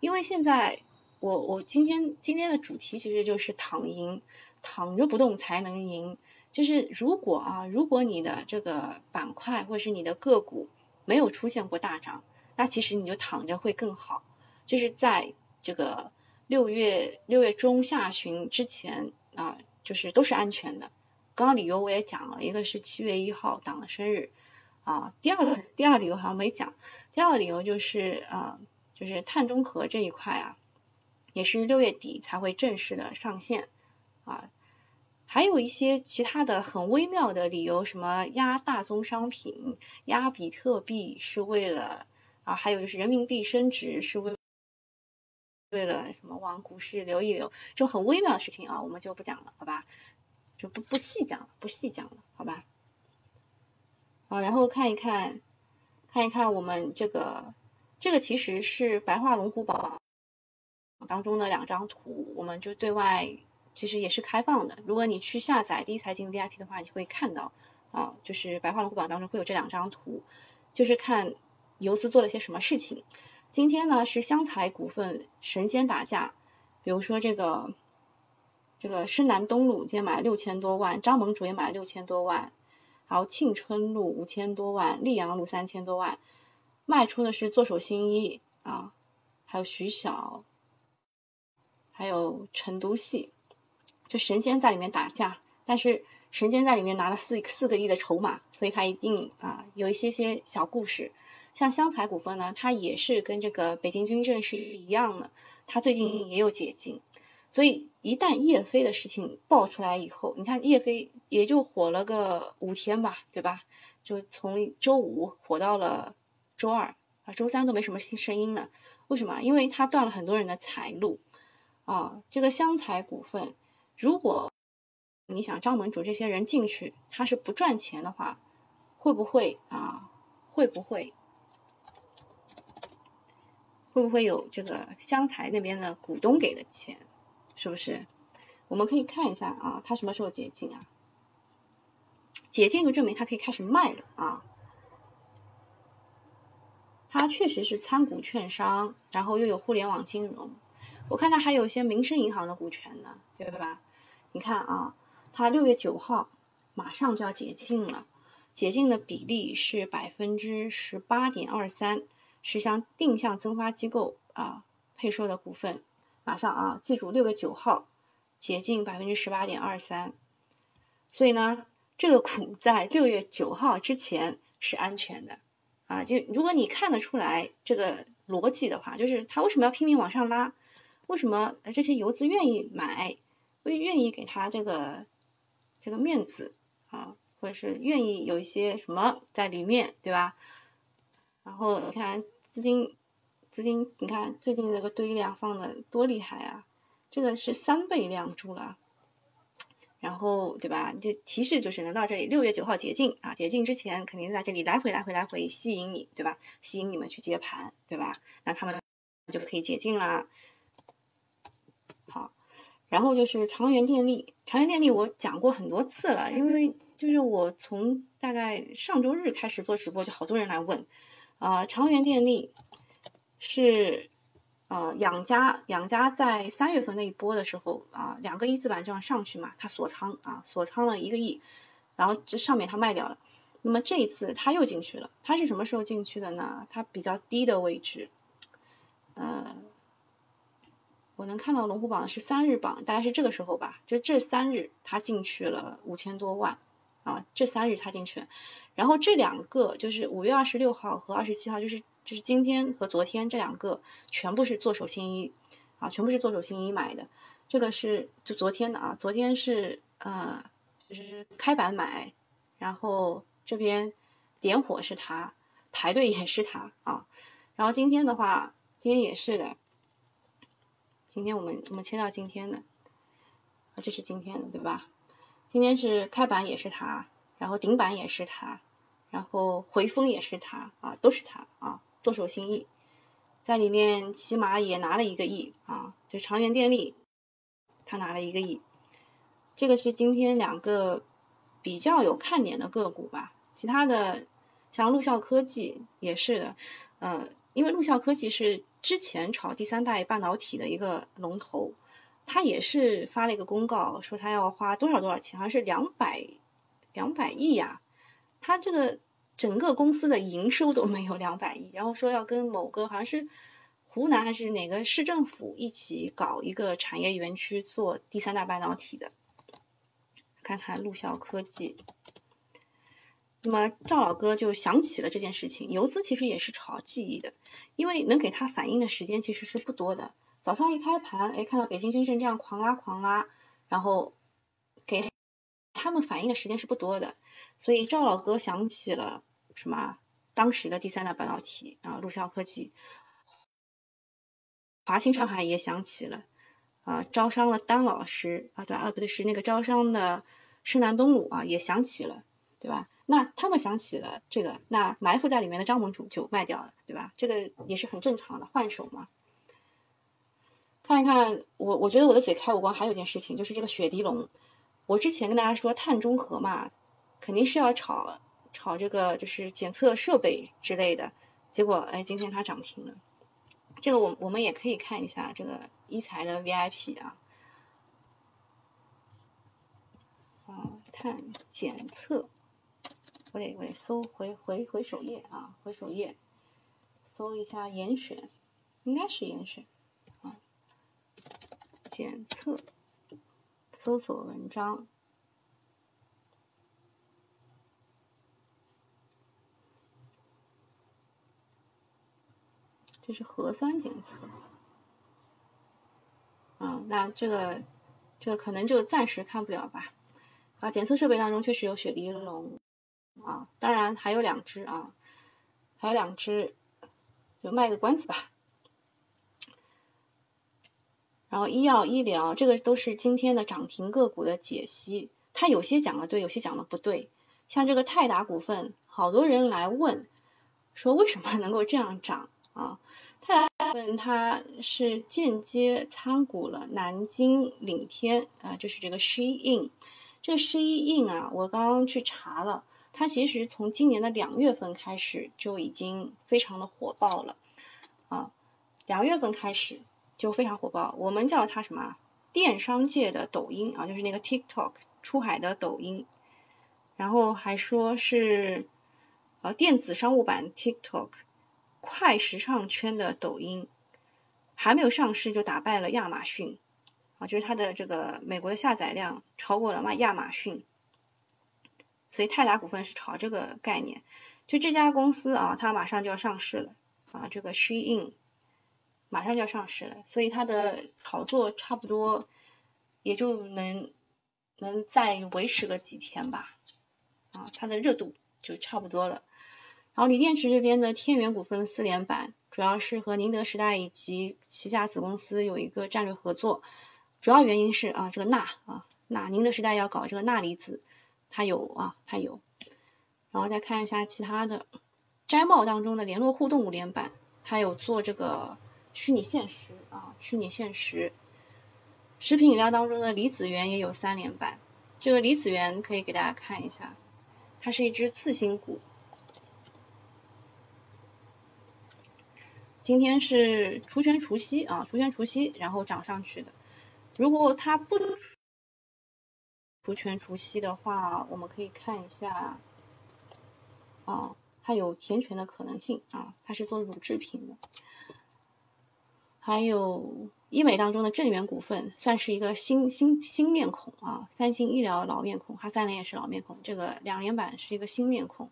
因为现在我我今天今天的主题其实就是躺赢，躺着不动才能赢。就是如果啊，如果你的这个板块或是你的个股没有出现过大涨，那其实你就躺着会更好，就是在。这个六月六月中下旬之前啊，就是都是安全的。刚刚理由我也讲了，一个是七月一号党的生日啊，第二个第二个理由好像没讲。第二个理由就是啊，就是碳中和这一块啊，也是六月底才会正式的上线啊。还有一些其他的很微妙的理由，什么压大宗商品、压比特币是为了啊，还有就是人民币升值是为。为了什么往股市留一留，这种很微妙的事情啊，我们就不讲了，好吧？就不不细讲了，不细讲了，好吧？好，然后看一看，看一看我们这个，这个其实是白话龙虎榜当中的两张图，我们就对外其实也是开放的。如果你去下载第一财经 VIP 的话，你会看到啊，就是白话龙虎榜当中会有这两张图，就是看游资做了些什么事情。今天呢是湘财股份神仙打架，比如说这个这个深南东路今天买了六千多万，张盟主也买了六千多万，然后庆春路五千多万，溧阳路三千多万，卖出的是做手新一啊，还有徐小，还有成都系，就神仙在里面打架，但是神仙在里面拿了四四个亿的筹码，所以他一定啊有一些些小故事。像湘财股份呢，它也是跟这个北京军政是一样的，它最近也有解禁，所以一旦叶飞的事情爆出来以后，你看叶飞也就火了个五天吧，对吧？就从周五火到了周二啊，周三都没什么新声音了。为什么？因为它断了很多人的财路啊。这个湘财股份，如果你想张门主这些人进去，他是不赚钱的话，会不会啊？会不会？会不会有这个湘财那边的股东给的钱？是不是？我们可以看一下啊，他什么时候解禁啊？解禁就证明它可以开始卖了啊。他确实是参股券商，然后又有互联网金融。我看他还有一些民生银行的股权呢，对吧？你看啊，他六月九号马上就要解禁了，解禁的比例是百分之十八点二三。是向定向增发机构啊配售的股份，马上啊，记住六月九号解禁百分之十八点二三，所以呢，这个股在六月九号之前是安全的啊。就如果你看得出来这个逻辑的话，就是他为什么要拼命往上拉？为什么这些游资愿意买？会愿意给他这个这个面子啊，或者是愿意有一些什么在里面，对吧？然后你看。资金，资金，你看最近这个堆量放的多厉害啊！这个是三倍量住了，然后对吧？就提示就是能到这里，六月九号解禁啊！解禁之前肯定在这里来回来回来回吸引你，对吧？吸引你们去接盘，对吧？那他们就可以解禁啦。好，然后就是长源电力，长源电力我讲过很多次了，因为就是我从大概上周日开始做直播，就好多人来问。啊，长源电力是呃，养家养家在三月份那一波的时候啊，两个一字板这样上去嘛，它锁仓啊，锁仓了一个亿，然后这上面它卖掉了。那么这一次它又进去了，它是什么时候进去的呢？它比较低的位置，呃，我能看到龙虎榜是三日榜，大概是这个时候吧，就这三日它进去了五千多万啊，这三日他进去，然后这两个就是五月二十六号和二十七号，就是就是今天和昨天这两个全部是做手新一啊，全部是做手新一买的，这个是就昨天的啊，昨天是呃就是开板买，然后这边点火是他，排队也是他啊，然后今天的话，今天也是的。今天我们我们切到今天的，啊，这是今天的对吧？今天是开板也是它，然后顶板也是它，然后回风也是它啊，都是它啊，剁手心意，在里面起码也拿了一个亿啊，就长源电力，他拿了一个亿，这个是今天两个比较有看点的个股吧，其他的像陆校科技也是的，呃，因为陆校科技是。之前炒第三代半导体的一个龙头，他也是发了一个公告，说他要花多少多少钱，好像是两百两百亿呀。他这个整个公司的营收都没有两百亿，然后说要跟某个好像是湖南还是哪个市政府一起搞一个产业园区做第三代半导体的。看看陆校科技。那么赵老哥就想起了这件事情，游资其实也是炒记忆的，因为能给他反应的时间其实是不多的。早上一开盘，哎，看到北京深圳这样狂拉狂拉，然后给他们反应的时间是不多的，所以赵老哥想起了什么？当时的第三代半导体啊，陆校科技、华兴上海也想起了啊，招商的丹老师啊，对啊，不对，是那个招商的深南东路啊，也想起了，对吧？那他们想起了这个，那埋伏在里面的张盟主就卖掉了，对吧？这个也是很正常的换手嘛。看一看，我我觉得我的嘴开无光，还有一件事情就是这个雪迪龙，我之前跟大家说碳中和嘛，肯定是要炒炒这个就是检测设备之类的，结果哎今天它涨停了。这个我我们也可以看一下这个一财的 VIP 啊，啊碳检测。我得我得搜回回回首页啊，回首页搜一下严选，应该是严选，检测搜索文章，这是核酸检测啊，那这个这个可能就暂时看不了吧啊，检测设备当中确实有雪迪龙。啊，当然还有两只啊，还有两只，就卖个关子吧。然后医药医疗这个都是今天的涨停个股的解析，它有些讲的对，有些讲的不对。像这个泰达股份，好多人来问，说为什么能够这样涨啊？泰达股份它是间接参股了南京领天啊，就是这个 Shein，这 Shein 啊，我刚刚去查了。它其实从今年的两月份开始就已经非常的火爆了啊，两月份开始就非常火爆，我们叫它什么？电商界的抖音啊，就是那个 TikTok 出海的抖音，然后还说是呃电子商务版 TikTok，快时尚圈的抖音，还没有上市就打败了亚马逊。啊，就是它的这个美国的下载量超过了嘛亚马逊。所以泰达股份是炒这个概念，就这家公司啊，它马上就要上市了。啊，这个 Shein 马上就要上市了，所以它的炒作差不多也就能能再维持个几天吧，啊，它的热度就差不多了。然后锂电池这边的天元股份四连板，主要是和宁德时代以及旗下子公司有一个战略合作，主要原因是啊，这个钠啊钠，宁德时代要搞这个钠离子。它有啊，它有，然后再看一下其他的，摘帽当中的联络互动五连板，它有做这个虚拟现实啊，虚拟现实。食品饮料当中的离子源也有三连板，这个离子源可以给大家看一下，它是一只次新股，今天是除权除息啊，除权除息，然后涨上去的。如果它不除权除息的话，我们可以看一下啊，它有填权的可能性啊，它是做乳制品的。还有医美当中的正源股份，算是一个新新新面孔啊。三星医疗老面孔，哈三联也是老面孔，这个两连板是一个新面孔。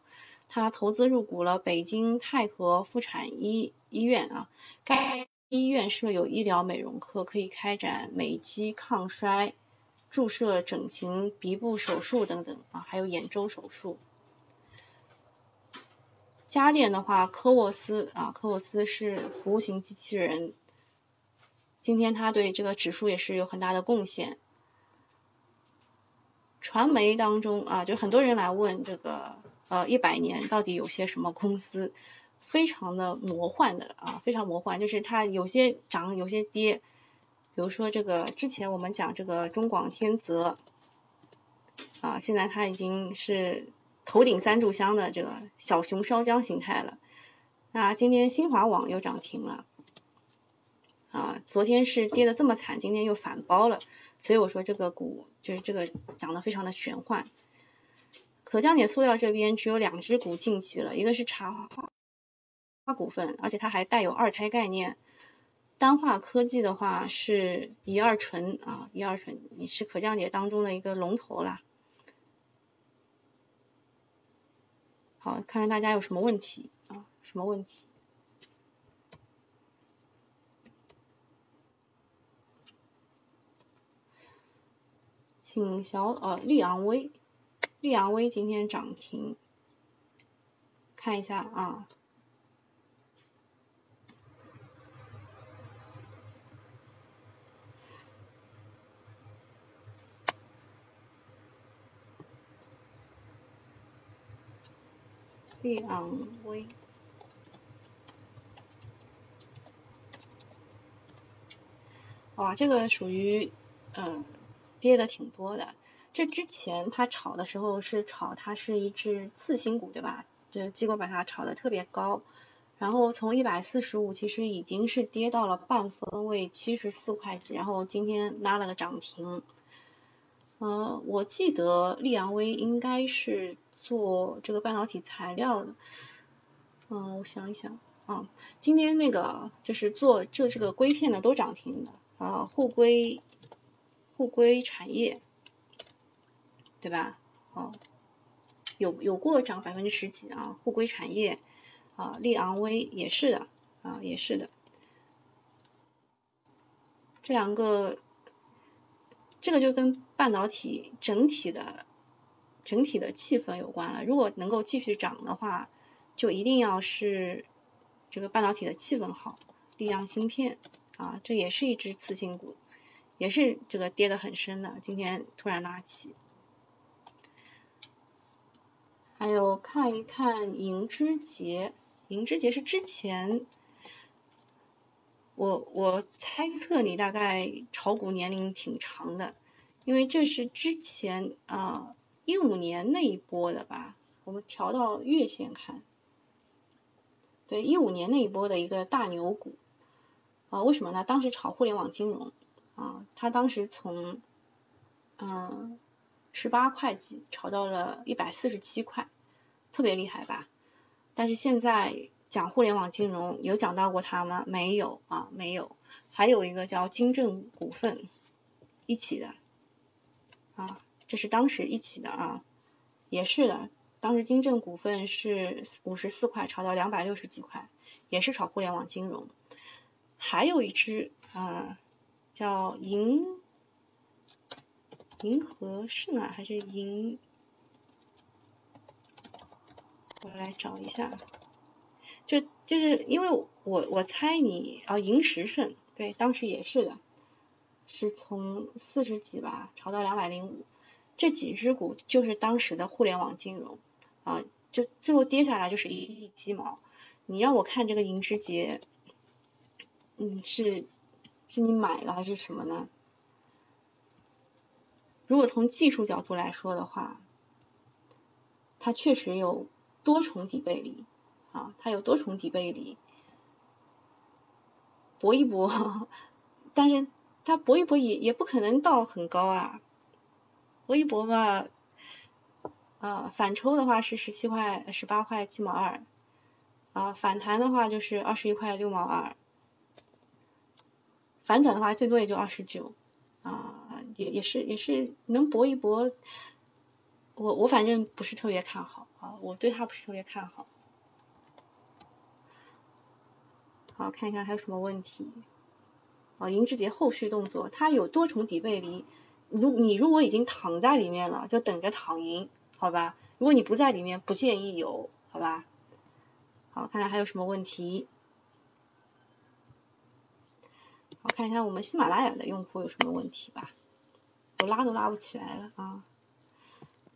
他投资入股了北京泰和妇产医医院啊，该医院设有医疗美容科，可以开展美肌、抗衰、注射、整形、鼻部手术等等啊，还有眼周手术。家电的话，科沃斯啊，科沃斯是服务型机器人，今天它对这个指数也是有很大的贡献。传媒当中啊，就很多人来问这个。呃，一百年到底有些什么公司，非常的魔幻的啊，非常魔幻，就是它有些涨，有些跌。比如说这个之前我们讲这个中广天泽，啊，现在它已经是头顶三炷香的这个小熊烧浆形态了。那今天新华网又涨停了，啊，昨天是跌的这么惨，今天又反包了，所以我说这个股就是这个讲的非常的玄幻。可降解塑料这边只有两只股晋级了，一个是茶花股份，而且它还带有二胎概念。丹化科技的话是乙二醇啊，乙二醇你是可降解当中的一个龙头啦。好，看看大家有什么问题啊？什么问题？请小呃利昂威。利昂威今天涨停，看一下啊。利昂威，哇，这个属于嗯跌的挺多的。这之前它炒的时候是炒它是一只次新股，对吧？这机构把它炒的特别高，然后从一百四十五其实已经是跌到了半分位七十四块几，然后今天拉了个涨停。呃，我记得利昂威应该是做这个半导体材料的，嗯，我想一想啊，今天那个就是做就这个硅片的都涨停的啊，沪硅沪硅产业。对吧？哦，有有过涨百分之十几啊，沪硅产业啊，利昂威也是的啊，也是的。这两个，这个就跟半导体整体的整体的气氛有关了。如果能够继续涨的话，就一定要是这个半导体的气氛好，利昂芯片啊，这也是一只次新股，也是这个跌得很深的，今天突然拉起。还有看一看银之杰，银之杰是之前，我我猜测你大概炒股年龄挺长的，因为这是之前啊一五年那一波的吧，我们调到月线看，对一五年那一波的一个大牛股，啊为什么呢？当时炒互联网金融啊，它当时从嗯十八块几炒到了一百四十七块。特别厉害吧？但是现在讲互联网金融有讲到过它吗？没有啊，没有。还有一个叫金正股份一起的啊，这是当时一起的啊，也是的。当时金正股份是五十四块炒到两百六十几块，也是炒互联网金融。还有一只啊，叫银银河盛啊，还是银？我来找一下，就就是因为我我猜你啊，银石盛对，当时也是的，是从四十几吧炒到两百零五，这几只股就是当时的互联网金融啊，就最后跌下来就是一地鸡毛。你让我看这个银之杰，嗯，是是你买了还是什么呢？如果从技术角度来说的话，它确实有。多重底背离啊，它有多重底背离，搏一搏，但是它搏一搏也也不可能到很高啊，搏一搏吧，啊反抽的话是十七块十八块七毛二，啊反弹的话就是二十一块六毛二，反转的话最多也就二十九，啊也也是也是能搏一搏，我我反正不是特别看好啊，我对它不是特别看好。好，看一看还有什么问题。哦，银之杰后续动作，它有多重底背离。如你如果已经躺在里面了，就等着躺赢，好吧？如果你不在里面，不建议有，好吧？好，看看还有什么问题。我，看一下我们喜马拉雅的用户有什么问题吧。我拉都拉不起来了啊。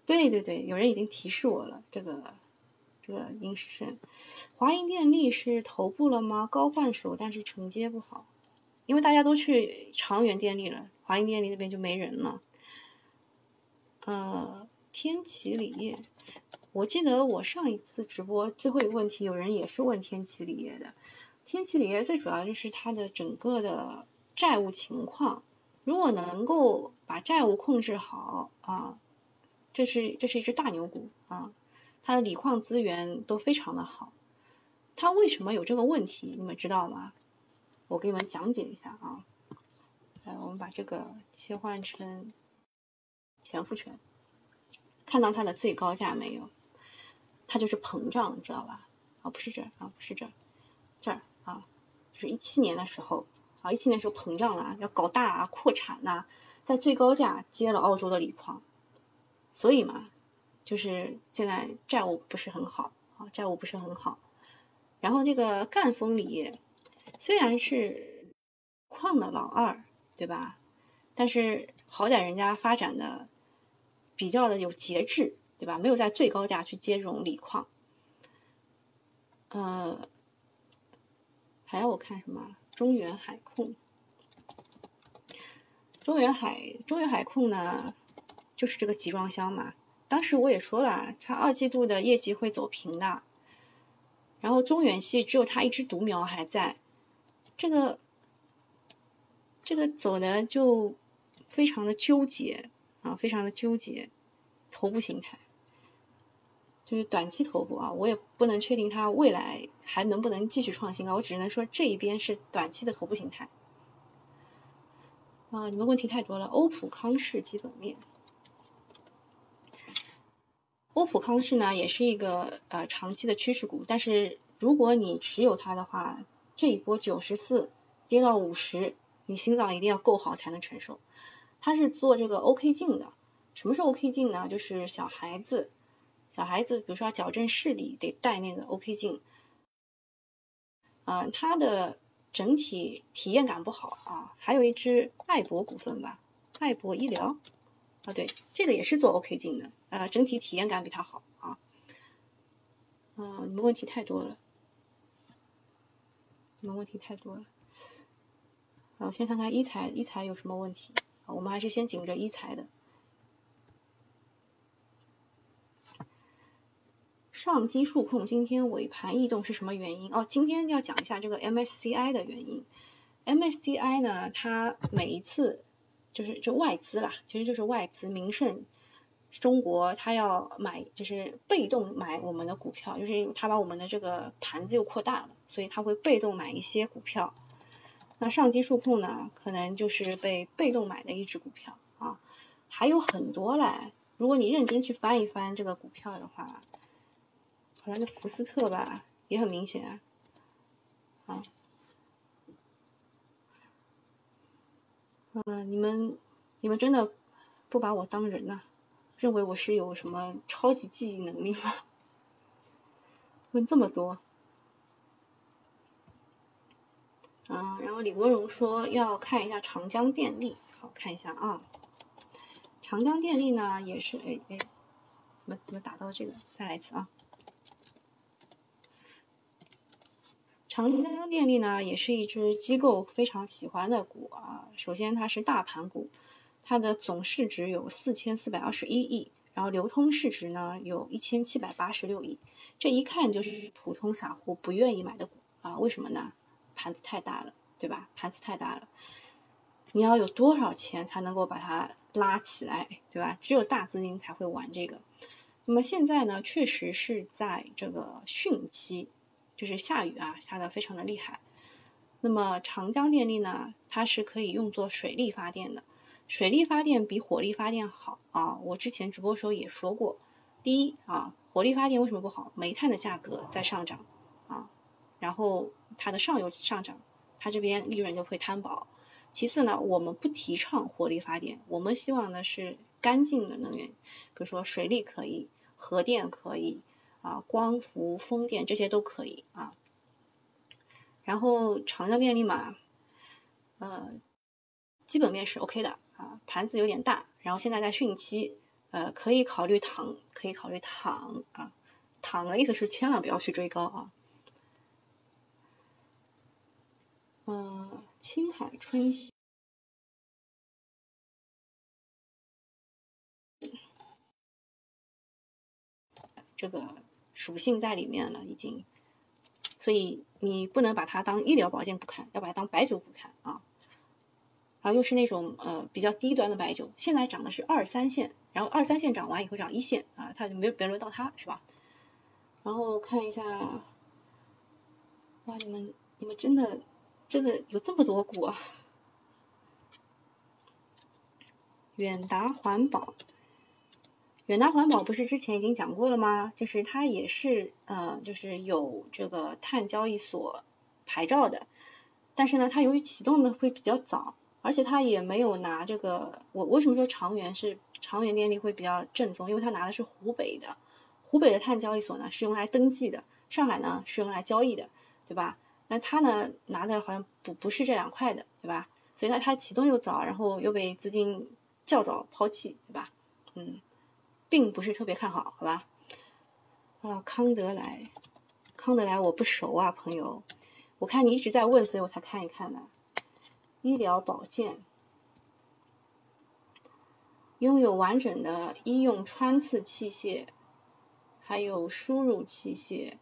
对对对，有人已经提示我了，这个。这个英时胜，华银电力是头部了吗？高换手，但是承接不好，因为大家都去长源电力了，华银电力那边就没人了。呃，天齐锂业，我记得我上一次直播最后一个问题，有人也是问天齐锂业的。天齐锂业最主要就是它的整个的债务情况，如果能够把债务控制好啊，这是这是一只大牛股啊。它的锂矿资源都非常的好，它为什么有这个问题？你们知道吗？我给你们讲解一下啊。来，我们把这个切换成前复权，看到它的最高价没有？它就是膨胀，知道吧？啊，不是这啊，不是这，这儿，就是一七年的时候啊，一七年时候膨胀了，要搞大啊，扩产呐，在最高价接了澳洲的锂矿，所以嘛。就是现在债务不是很好啊，债务不是很好。然后这个赣锋锂虽然是矿的老二，对吧？但是好歹人家发展的比较的有节制，对吧？没有在最高价去接这种锂矿。呃，还要我看什么？中原海控，中原海中原海控呢，就是这个集装箱嘛。当时我也说了，它二季度的业绩会走平的，然后中远系只有它一只独苗还在，这个这个走的就非常的纠结啊，非常的纠结，头部形态，就是短期头部啊，我也不能确定它未来还能不能继续创新高，我只能说这一边是短期的头部形态。啊，你们问题太多了，欧普康视基本面。欧普康视呢，也是一个呃长期的趋势股，但是如果你持有它的话，这一波九十四跌到五十，你心脏一定要够好才能承受。它是做这个 OK 镜的，什么是 OK 镜呢？就是小孩子，小孩子比如说要矫正视力得戴那个 OK 镜，啊，它的整体体验感不好啊。还有一只爱博股份吧，爱博医疗。啊，对，这个也是做 OK 镜的，呃，整体体验感比它好啊。嗯，你们问题太多了，你们问题太多了。好，先看看一财，一财有什么问题？啊，我们还是先紧着一财的。上机数控今天尾盘异动是什么原因？哦，今天要讲一下这个 MSCI 的原因。MSCI 呢，它每一次。就是就外资啦，其实就是外资，名胜中国，它要买就是被动买我们的股票，就是它把我们的这个盘子又扩大了，所以它会被动买一些股票。那上机数控呢，可能就是被被动买的一只股票啊，还有很多嘞。如果你认真去翻一翻这个股票的话，好像是福斯特吧，也很明显啊。嗯，你们你们真的不把我当人呐？认为我是有什么超级记忆能力吗？问这么多。嗯，然后李国荣说要看一下长江电力，好看一下啊。长江电力呢也是，哎哎，怎么怎么打到这个？再来一次啊。长江电力呢，也是一只机构非常喜欢的股啊。首先它是大盘股，它的总市值有四千四百二十一亿，然后流通市值呢有一千七百八十六亿，这一看就是普通散户不愿意买的股啊。为什么呢？盘子太大了对吧？盘子太大了，你要有多少钱才能够把它拉起来，对吧？只有大资金才会玩这个。那么现在呢，确实是在这个汛期，就是下雨啊，下的非常的厉害。那么长江电力呢，它是可以用作水力发电的，水力发电比火力发电好啊。我之前直播时候也说过，第一啊，火力发电为什么不好？煤炭的价格在上涨啊，然后它的上游上涨，它这边利润就会摊薄。其次呢，我们不提倡火力发电，我们希望的是干净的能源，比如说水力可以。核电可以啊，光伏、风电这些都可以啊。然后长江电力嘛，呃，基本面是 OK 的啊，盘子有点大，然后现在在汛期，呃，可以考虑躺，可以考虑躺啊，躺的意思是千万不要去追高啊。嗯，青海春熙。这个属性在里面了，已经，所以你不能把它当医疗保健股看，要把它当白酒股看啊。然后又是那种呃比较低端的白酒，现在涨的是二三线，然后二三线涨完以后涨一线啊，它就没有别轮到它是吧？然后看一下，哇，你们你们真的真的有这么多股啊？远达环保。远大环保不是之前已经讲过了吗？就是它也是呃，就是有这个碳交易所牌照的，但是呢，它由于启动的会比较早，而且它也没有拿这个。我为什么说长源是长源电力会比较正宗？因为它拿的是湖北的，湖北的碳交易所呢是用来登记的，上海呢是用来交易的，对吧？那它呢拿的好像不不是这两块的，对吧？所以呢，它启动又早，然后又被资金较早抛弃，对吧？嗯。并不是特别看好，好吧？啊，康德莱，康德莱我不熟啊，朋友。我看你一直在问，所以我才看一看的。医疗保健，拥有完整的医用穿刺器械，还有输入器械。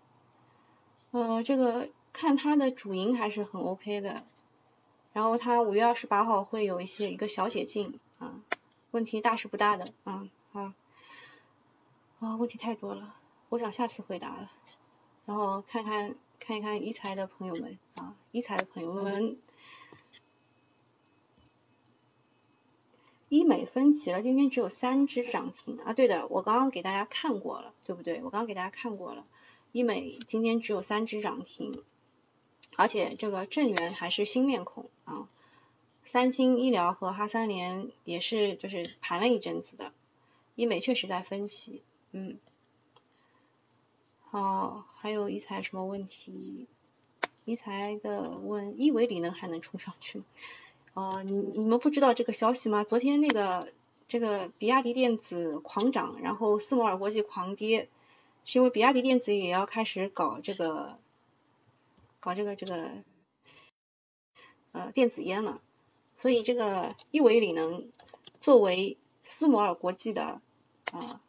呃，这个看它的主营还是很 OK 的。然后它五月二十八号会有一些一个小解禁啊，问题大是不大的啊，好。啊，问题太多了，我想下次回答了。然后看看看一看一财的朋友们啊，一财的朋友们，医美分歧了，今天只有三只涨停啊。对的，我刚刚给大家看过了，对不对？我刚刚给大家看过了，医美今天只有三只涨停，而且这个正源还是新面孔啊。三星医疗和哈三联也是就是盘了一阵子的，医美确实在分歧。嗯，好，还有一财什么问题？一财的问一维锂能还能冲上去吗？哦，你你们不知道这个消息吗？昨天那个这个比亚迪电子狂涨，然后斯摩尔国际狂跌，是因为比亚迪电子也要开始搞这个搞这个这个呃电子烟了，所以这个一维锂能作为斯摩尔国际的啊。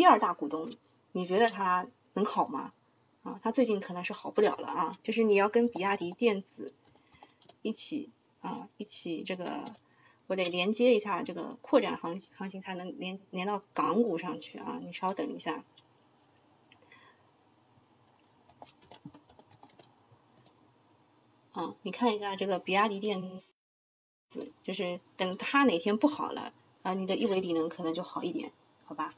第二大股东，你觉得他能好吗？啊，他最近可能是好不了了啊，就是你要跟比亚迪电子一起啊，一起这个，我得连接一下这个扩展行行情才能连连到港股上去啊，你稍等一下。啊，你看一下这个比亚迪电子，就是等它哪天不好了啊，你的一维锂能可能就好一点，好吧？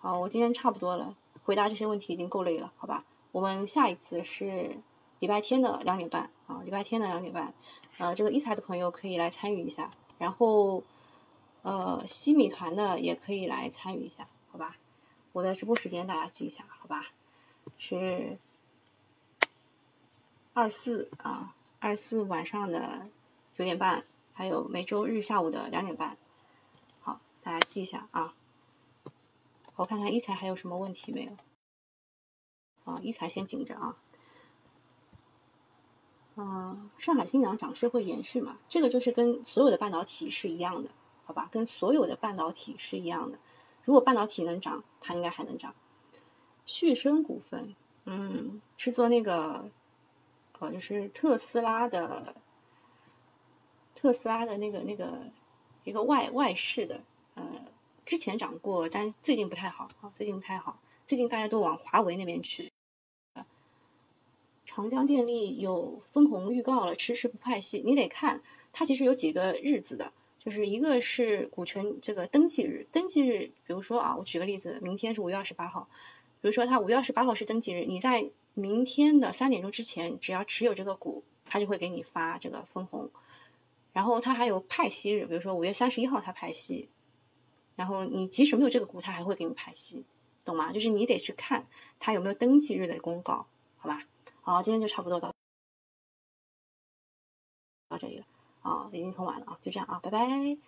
好，我今天差不多了，回答这些问题已经够累了，好吧？我们下一次是礼拜天的两点半啊，礼拜天的两点半，呃，这个一财的朋友可以来参与一下，然后呃，西米团的也可以来参与一下，好吧？我的直播时间大家记一下，好吧？是二四啊，二四晚上的九点半，还有每周日下午的两点半，好，大家记一下啊。我看看一财还有什么问题没有？啊，一财先紧着啊。嗯，上海新阳涨势会延续嘛？这个就是跟所有的半导体是一样的，好吧？跟所有的半导体是一样的。如果半导体能涨，它应该还能涨。旭升股份，嗯，是做那个呃，就是特斯拉的特斯拉的那个那个一个外外饰的，呃，之前涨过，但最近不太好啊，最近不太好，最近大家都往华为那边去。长江电力有分红预告了，迟迟不派息，你得看它其实有几个日子的，就是一个是股权这个登记日，登记日，比如说啊，我举个例子，明天是五月二十八号，比如说它五月二十八号是登记日，你在明天的三点钟之前，只要持有这个股，它就会给你发这个分红，然后它还有派息日，比如说五月三十一号它派息，然后你即使没有这个股，他还会给你排息，懂吗？就是你得去看他有没有登记日的公告，好吧？好，今天就差不多到到这里了，啊，已经很晚了啊，就这样啊，拜拜。